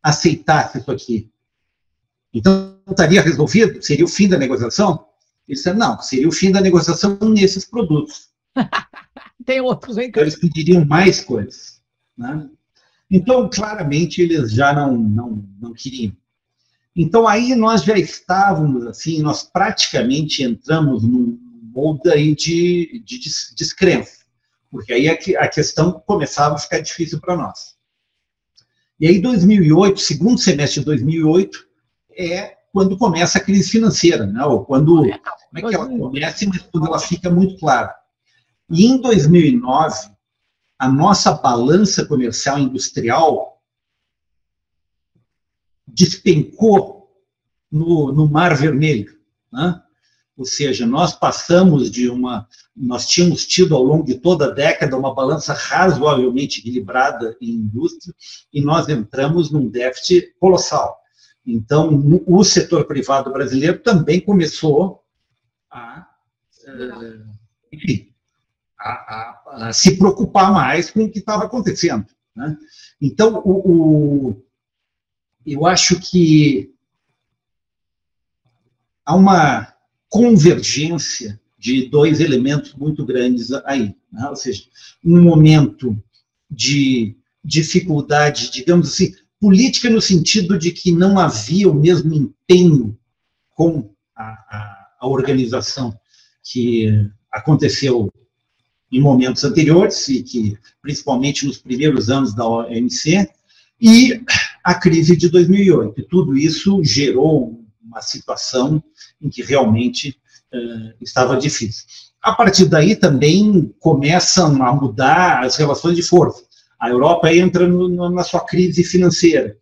aceitasse isso aqui? Então, estaria resolvido? Seria o fim da negociação? Ele disse, não, seria o fim da negociação nesses produtos. Tem outros, hein? Então, eles pediriam mais coisas. Né? Então, claramente, eles já não, não, não queriam. Então, aí nós já estávamos, assim, nós praticamente entramos num molde aí de, de descrença, porque aí a, a questão começava a ficar difícil para nós. E aí, 2008, segundo semestre de 2008, é quando começa a crise financeira, né? ou quando, como é que ela começa, mas quando ela fica muito clara. E em 2009, a nossa balança comercial industrial despencou no, no Mar Vermelho. Né? Ou seja, nós passamos de uma. Nós tínhamos tido ao longo de toda a década uma balança razoavelmente equilibrada em indústria e nós entramos num déficit colossal. Então, o setor privado brasileiro também começou a, eh, enfim, a, a, a se preocupar mais com o que estava acontecendo. Né? Então, o, o, eu acho que há uma convergência de dois elementos muito grandes aí. Né? Ou seja, um momento de dificuldade, digamos assim, política no sentido de que não havia o mesmo empenho com a, a, a organização que aconteceu em momentos anteriores, e que principalmente nos primeiros anos da OMC, e a crise de 2008. Tudo isso gerou uma situação em que realmente uh, estava difícil. A partir daí também começam a mudar as relações de força. A Europa entra no, na sua crise financeira.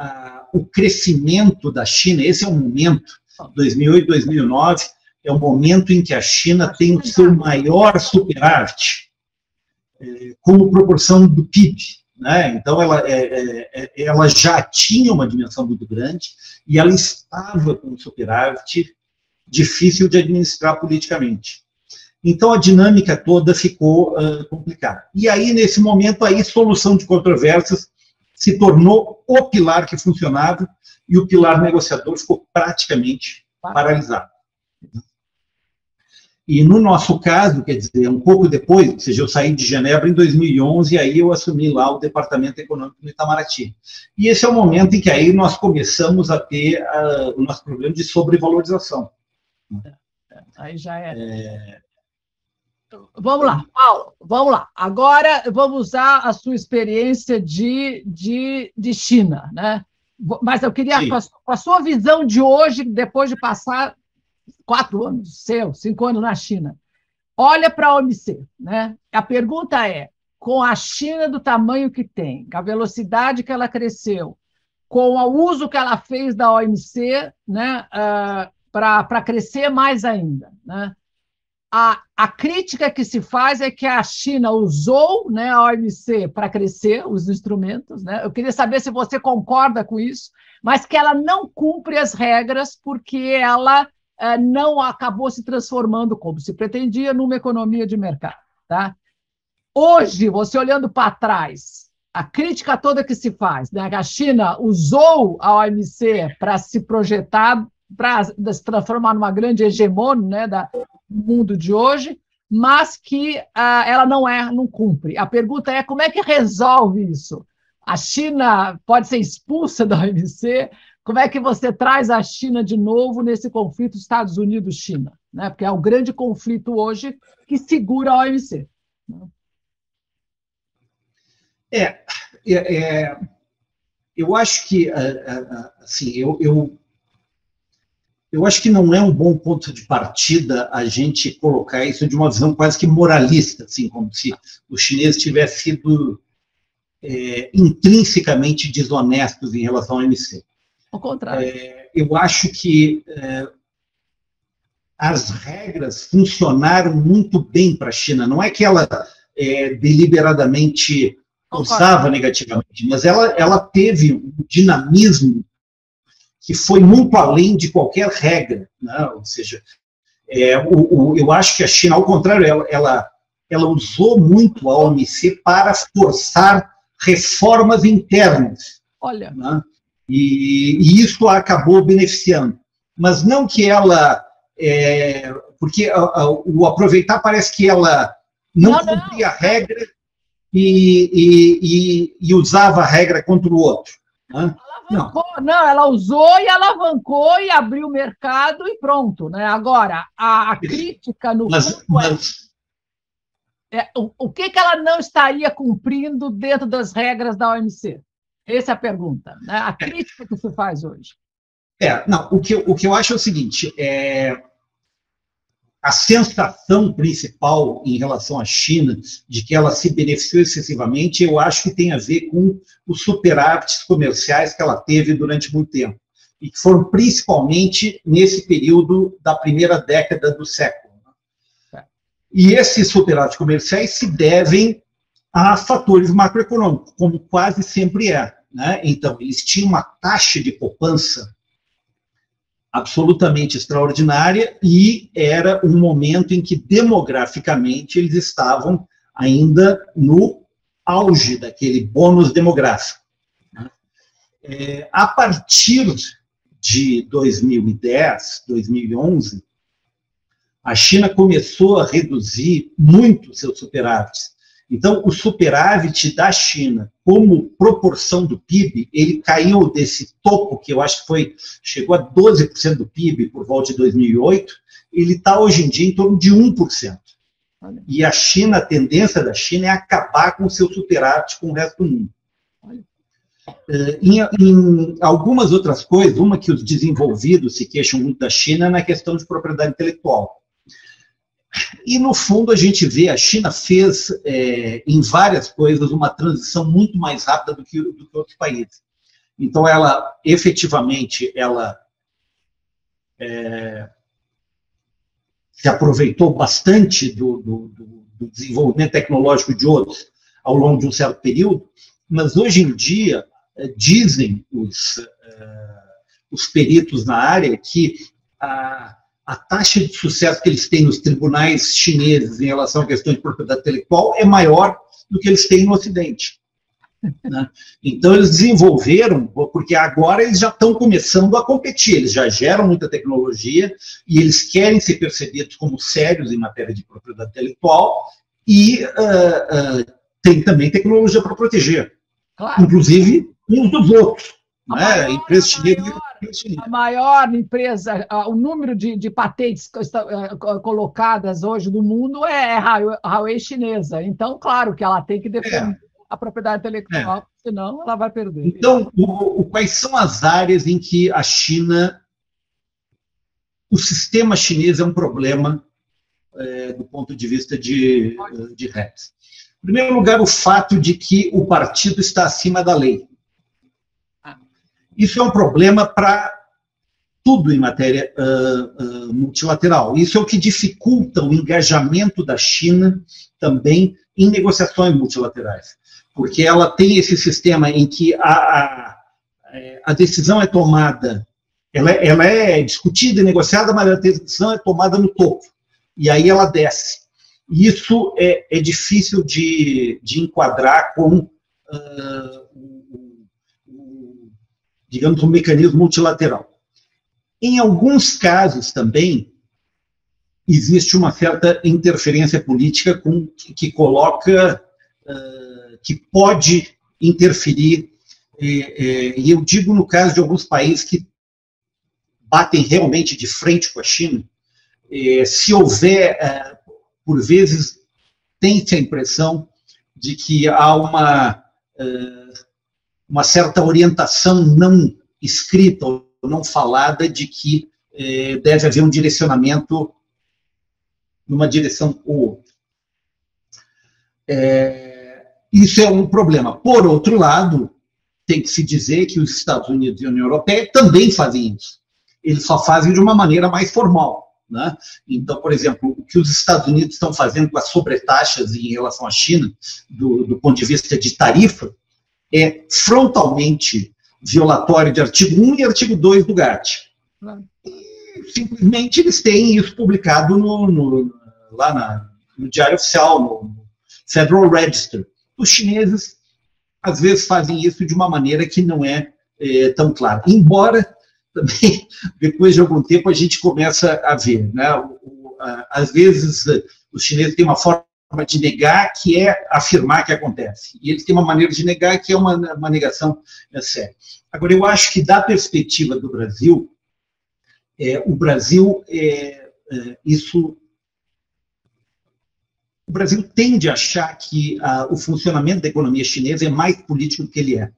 Uh, o crescimento da China, esse é um momento, 2008, 2009, é o momento em que a China tem o seu maior superávit, é, como proporção do PIB. Né? Então, ela, é, é, é, ela já tinha uma dimensão muito grande e ela estava com um superávit difícil de administrar politicamente. Então, a dinâmica toda ficou uh, complicada. E aí, nesse momento, aí, solução de controvérsias se tornou o pilar que funcionava e o pilar negociador ficou praticamente paralisado. E no nosso caso, quer dizer, um pouco depois, ou seja, eu saí de Genebra em 2011 e aí eu assumi lá o Departamento Econômico do Itamaraty. E esse é o momento em que aí nós começamos a ter uh, o nosso problema de sobrevalorização. É, é, aí já é. é... Vamos lá, Paulo, vamos lá. Agora vamos usar a sua experiência de, de, de China, né? Mas eu queria, com a, com a sua visão de hoje, depois de passar quatro anos seu, cinco anos na China. Olha para a OMC. Né? A pergunta é: com a China do tamanho que tem, com a velocidade que ela cresceu, com o uso que ela fez da OMC né, uh, ah, para crescer mais ainda. Né? A, a crítica que se faz é que a China usou né, a OMC para crescer os instrumentos. Né? Eu queria saber se você concorda com isso, mas que ela não cumpre as regras porque ela é, não acabou se transformando, como se pretendia, numa economia de mercado. Tá? Hoje, você olhando para trás, a crítica toda que se faz, né, a China usou a OMC para se projetar, para se transformar numa grande hegemônia né, da, mundo de hoje, mas que uh, ela não é, não cumpre. A pergunta é como é que resolve isso? A China pode ser expulsa da OMC? Como é que você traz a China de novo nesse conflito Estados Unidos-China? Né? Porque é o grande conflito hoje que segura a OMC. É, é, é eu acho que, é, é, assim, eu, eu, eu acho que não é um bom ponto de partida a gente colocar isso de uma visão quase que moralista, assim, como se os chineses tivessem sido é, intrinsecamente desonestos em relação ao OMC. Ao contrário. É, eu acho que é, as regras funcionaram muito bem para a China. Não é que ela é, deliberadamente usava negativamente, mas ela, ela teve um dinamismo que foi muito além de qualquer regra. Né? Ou seja, é, o, o, eu acho que a China, ao contrário, ela, ela, ela usou muito a OMC para forçar reformas internas. Olha. Né? E, e isso acabou beneficiando. Mas não que ela. É, porque a, a, o aproveitar parece que ela não, não cumpria a regra e, e, e, e, usava a regra contra o outro. Né? Não. não, ela usou e alavancou e abriu o mercado e pronto. Né? Agora, a, a crítica no mas, é mas... É, o, o que, que ela não estaria cumprindo dentro das regras da OMC? Essa é a pergunta, né? a crítica que se faz hoje. É, não, o que, o que eu acho é o seguinte, é, a sensação principal em relação à China, de que ela se beneficiou excessivamente, eu acho que tem a ver com os superávites comerciais que ela teve durante muito tempo, e que foram principalmente nesse período da primeira década do século. Né? E esses superávites comerciais se devem a fatores macroeconômicos, como quase sempre é. Né? Então, eles tinham uma taxa de poupança absolutamente extraordinária e era um momento em que, demograficamente, eles estavam ainda no auge daquele bônus demográfico. Né? É, a partir de 2010, 2011, a China começou a reduzir muito seus superávites Então, o superávit da China, como proporção do PIB, ele caiu desse topo, que eu acho que foi, chegou a 12% do PIB por volta de 2008, ele está hoje em dia em torno de 1%. E a China, a tendência da China é acabar com o seu superávit com o resto do mundo. Eh, em, em, algumas outras coisas, uma que os desenvolvidos se queixam muito da China é na questão de propriedade intelectual. E, no fundo, a gente vê, a China fez, é, em várias coisas, uma transição muito mais rápida do que, do que outros países. Então, ela, efetivamente, ela é, se aproveitou bastante do, do, do, desenvolvimento tecnológico de outros ao longo de um certo período, mas hoje em dia é, dizem os, é, os peritos na área que a, a taxa de sucesso que eles têm nos tribunais chineses em relação à questão de propriedade intelectual é maior do que eles têm no Ocidente. Né? Então, eles desenvolveram, porque agora eles já estão começando a competir, eles já geram muita tecnologia e eles querem ser percebidos como sérios em matéria de propriedade intelectual e uh, uh, tem também tecnologia para proteger, claro. inclusive uns dos outros. A né? maior, empresa chinesa a maior empresa, o número de, de patentes eh, colocadas hoje no mundo é a Huawei chinesa. Então, claro que ela tem que defender é. a propriedade intelectual, é. senão ela vai perder. Então, o, o, quais são as áreas em que a China, o sistema chinês é um problema é, do ponto de vista de, de redes? Em primeiro lugar, o fato de que o partido está acima da lei. Isso é um problema para tudo em matéria uh, uh, multilateral. Isso é o que dificulta o engajamento da China também em negociações multilaterais, porque ela tem esse sistema em que a, a, a decisão é tomada, ela, ela, é discutida e negociada, mas a decisão é tomada no topo, e aí ela desce. Isso é, é difícil de, de enquadrar com uh, digamos, um mecanismo multilateral. Em alguns casos também existe uma certa interferência política com, que, coloca, uh, que pode interferir, e, e eu digo no caso de alguns países que batem realmente de frente com a China, se houver, por vezes, tem-se a impressão de que há uma uma certa orientação não escrita ou não falada de que eh, deve haver um direcionamento numa direção ou outra. É, isso é um problema. Por outro lado, tem que se dizer que os Estados Unidos e a União Europeia também fazem isso. Eles só fazem de uma maneira mais formal. Né? Então, por exemplo, o que os Estados Unidos estão fazendo com as sobretaxas em relação à China, do, do ponto de vista de tarifa, é frontalmente violatório de artigo 1 e artigo 2 do GATT. E, simplesmente eles têm isso publicado no, no, lá na, no Diário Oficial, no Federal Register. Os chineses, às vezes, fazem isso de uma maneira que não é, é tão clara. Embora, também, depois de algum tempo, a gente começa a ver. Né? às vezes, os chineses têm uma forma de negar que é afirmar que acontece. E eles têm uma maneira de negar que é uma, uma negação é, séria. Agora, eu acho que, da perspectiva do Brasil, é, o Brasil, é, é, isso. O Brasil tende a achar que a, o funcionamento da economia chinesa é mais político do que ele é.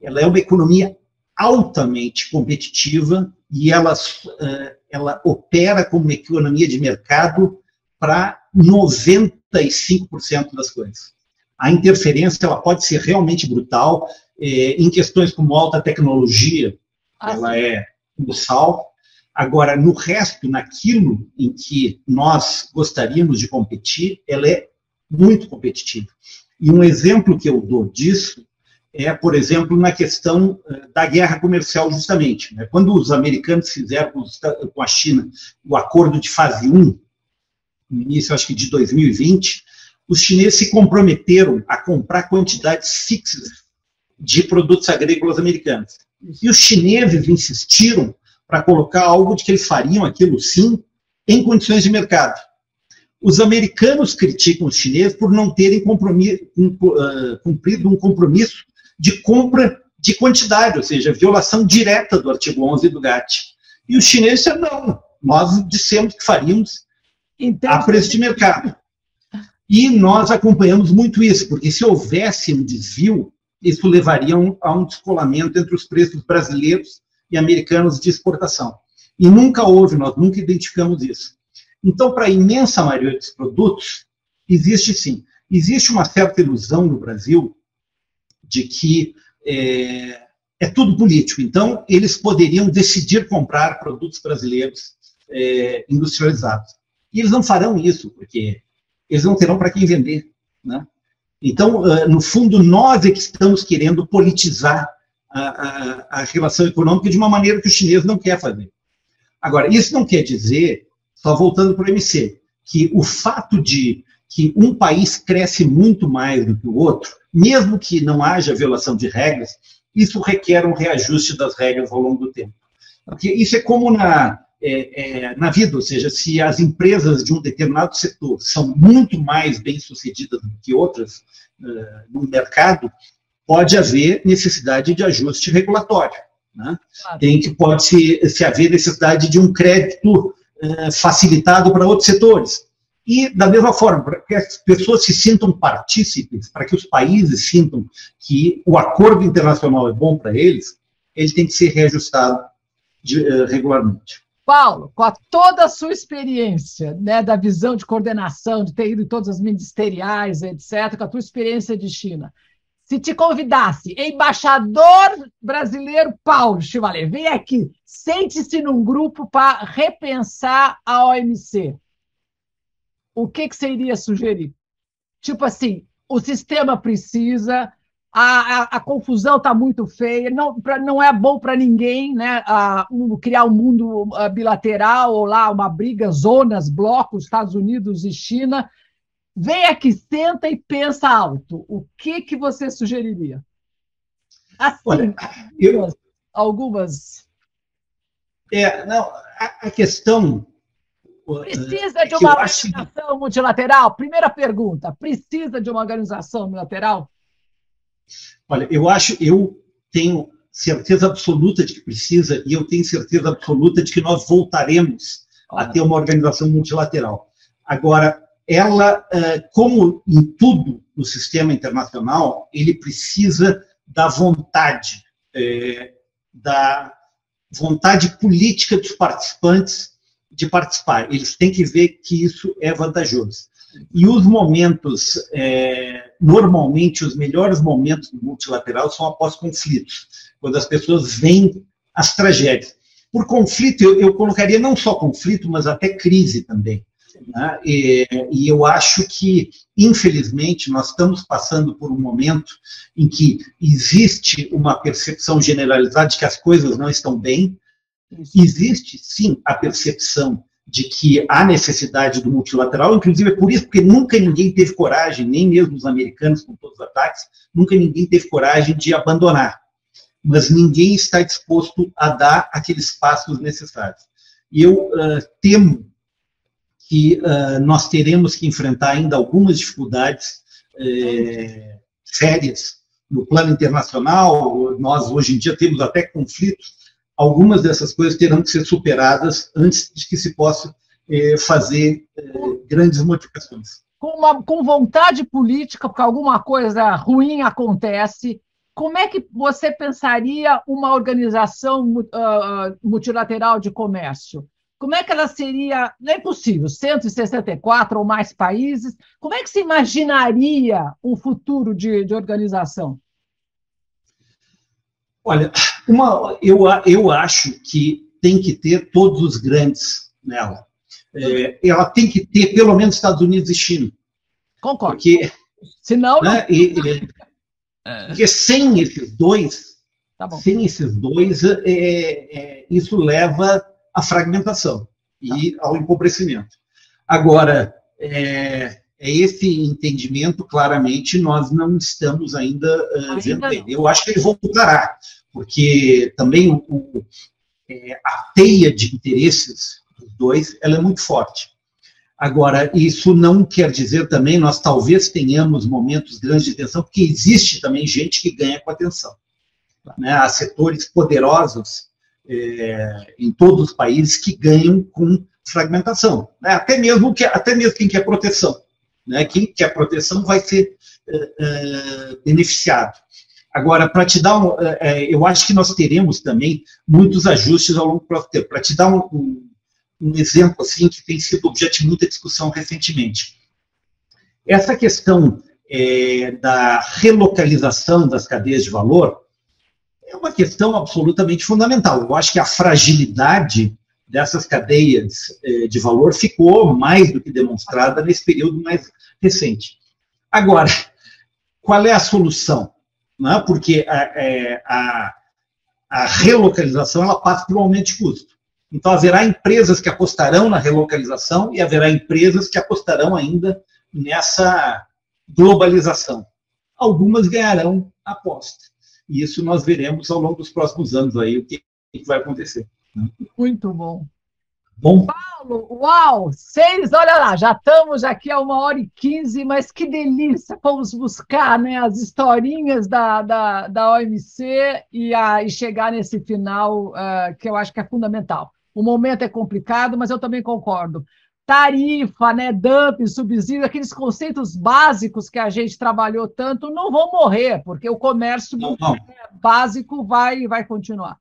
Ela é uma economia altamente competitiva e ela, é, ela opera como uma economia de mercado para 95% das coisas. A interferência ela pode ser realmente brutal. É, em questões como alta tecnologia, ah, ela sim. é colossal. Agora, no resto, naquilo em que nós gostaríamos de competir, ela é muito competitiva. E um exemplo que eu dou disso é, por exemplo, na questão eh, da guerra comercial, justamente. Né? Quando os americanos fizeram com a China o acordo de fase 1, no início, acho que de 2020, os chineses se comprometeram a comprar quantidades fixas de produtos agrícolas americanos. E os chineses insistiram para colocar algo de que eles fariam aquilo sim em condições de mercado. Os americanos criticam os chineses por não terem uh, cumprido um compromisso de compra de quantidade, ou seja, violação direta do artigo 11 do GATT. E os chineses disseram, não, nós dissemos que faríamos então, a preço de mercado. E nós acompanhamos muito isso, porque se houvesse um desvio, isso levaria a um descolamento entre os preços brasileiros e americanos de exportação. E nunca houve, nós nunca identificamos isso. Então, para a imensa maioria dos produtos, existe sim. Existe uma certa ilusão no Brasil de que é, é tudo político. Então, eles poderiam decidir comprar produtos brasileiros é, industrializados. E eles não farão isso, porque eles não terão para quem vender. Né? Então, no fundo, nós é que estamos querendo politizar a, a, a, relação econômica de uma maneira que o chinês não quer fazer. Agora, isso não quer dizer, só voltando para o MC, que o fato de que um país cresce muito mais do que o outro, mesmo que não haja violação de regras, isso requer um reajuste das regras ao longo do tempo. Porque isso é como na, é, é, na vida, ou seja, se as empresas de um determinado setor são muito mais bem-sucedidas do que outras uh, no mercado, pode haver necessidade de ajuste regulatório. Né? Tem que pode se, se haver necessidade de um crédito uh, facilitado para outros setores. E, da mesma forma, para que as pessoas se sintam partícipes, para que os países sintam que o acordo internacional é bom para eles, ele tem que ser reajustado de, uh, regularmente. Paulo, com a toda a sua experiência, né, da visão de coordenação, de ter ido em todas as ministeriais, etc., com a tua experiência de China, se te convidasse, embaixador brasileiro Paulo Chivalé, vem aqui, sente-se num grupo para repensar a OMC. O que, que você iria sugerir? Tipo assim, o sistema precisa, a, a, a confusão está muito feia, não, pra, não é bom para ninguém né, a, um, criar um mundo bilateral ou lá uma briga, zonas, blocos, Estados Unidos e China. Vem aqui, senta e pensa alto. O que, que você sugeriria? Assim, Olha, eu... algumas. É, não, a, a questão Precisa de uma organização acho... multilateral? Primeira pergunta: precisa de uma organização multilateral? Olha, eu acho, eu tenho certeza absoluta de que precisa e eu tenho certeza absoluta de que nós voltaremos a ter uma organização multilateral. Agora, ela, como em tudo no sistema internacional, ele precisa da vontade, da vontade política dos participantes de participar. Eles têm que ver que isso é vantajoso. E os momentos, é, normalmente, os melhores momentos do multilateral são após conflitos, quando as pessoas veem as tragédias. Por conflito, eu, eu colocaria não só conflito, mas até crise também. Né? E, e, eu acho que, infelizmente, nós estamos passando por um momento em que existe uma percepção generalizada de que as coisas não estão bem. Existe, sim, a percepção de que há necessidade do multilateral, inclusive é por isso porque nunca ninguém teve coragem, nem mesmo os americanos com todos os ataques, nunca ninguém teve coragem de abandonar. Mas ninguém está disposto a dar aqueles passos necessários. E eu uh, temo que uh, nós teremos que enfrentar ainda algumas dificuldades uh, sérias no plano internacional. Nós, hoje em dia, temos até conflitos algumas dessas coisas terão que ser superadas antes de que se possa é, fazer é, grandes modificações. Com, uma, com vontade política, porque alguma coisa ruim acontece, como é que você pensaria uma organização uh, multilateral de comércio? Como é que ela seria? Não é possível, 164 ou mais países. Como é que se imaginaria um futuro de, de organização? Olha, uma, eu, eu acho que tem que ter todos os grandes nela. É, ela tem que ter pelo menos Estados Unidos e China. Concordo. Porque, Senão, né, não... e, é. porque sem esses dois, tá sem esses dois, é, é, isso leva à fragmentação e tá. ao empobrecimento. Agora, é, é esse entendimento, claramente, nós não estamos ainda, uh, vendo ele. Eu acho que ele voltará, porque também o, o, é, a teia de interesses dos dois ela é muito forte. Agora, isso não quer dizer também, nós talvez tenhamos momentos grandes de tensão, porque existe também gente que ganha com a tensão. Né? Há setores poderosos é, em todos os países que ganham com fragmentação. Né? Até, mesmo que, até mesmo quem quer proteção. Né? Quem quer proteção vai ser é, é, beneficiado. Agora, para te dar um, é, eu acho que nós teremos também muitos ajustes ao longo do tempo. Para te dar um, um um exemplo assim que tem sido objeto de muita discussão recentemente. Essa questão é, da relocalização das cadeias de valor é uma questão absolutamente fundamental. Eu acho que a fragilidade dessas cadeias é, de valor ficou mais do que demonstrada nesse período mais recente. Agora, qual é a solução? Não é? Porque a, é, a, a relocalização ela passa por um aumento de custo. Então, haverá empresas que apostarão na relocalização e haverá empresas que apostarão ainda nessa globalização. Algumas ganharão aposta. E isso nós veremos ao longo dos próximos anos aí o que, vai acontecer. Muito bom. Bom. Paulo, uau! Seis, olha lá, já estamos aqui a uma hora e quinze, mas que delícia! Vamos buscar né, as historinhas da, da, da OMC e, a, e chegar nesse final uh, que eu acho que é fundamental. O momento é complicado, mas eu também concordo. Tarifa, né, dumping, subsídio, aqueles conceitos básicos que a gente trabalhou tanto não vão morrer, porque o comércio não, não. básico vai, vai continuar.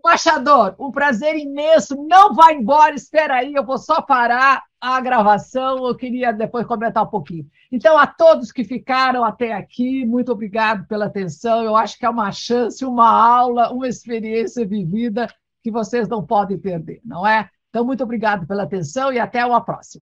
Embaixador, um prazer imenso. Não vai embora, espera aí, eu vou só parar a gravação. Eu queria depois comentar um pouquinho. Então, a todos que ficaram até aqui, muito obrigado pela atenção. Eu acho que é uma chance, uma aula, uma experiência vivida que vocês não podem perder, não é? Então, muito obrigado pela atenção e até uma próxima.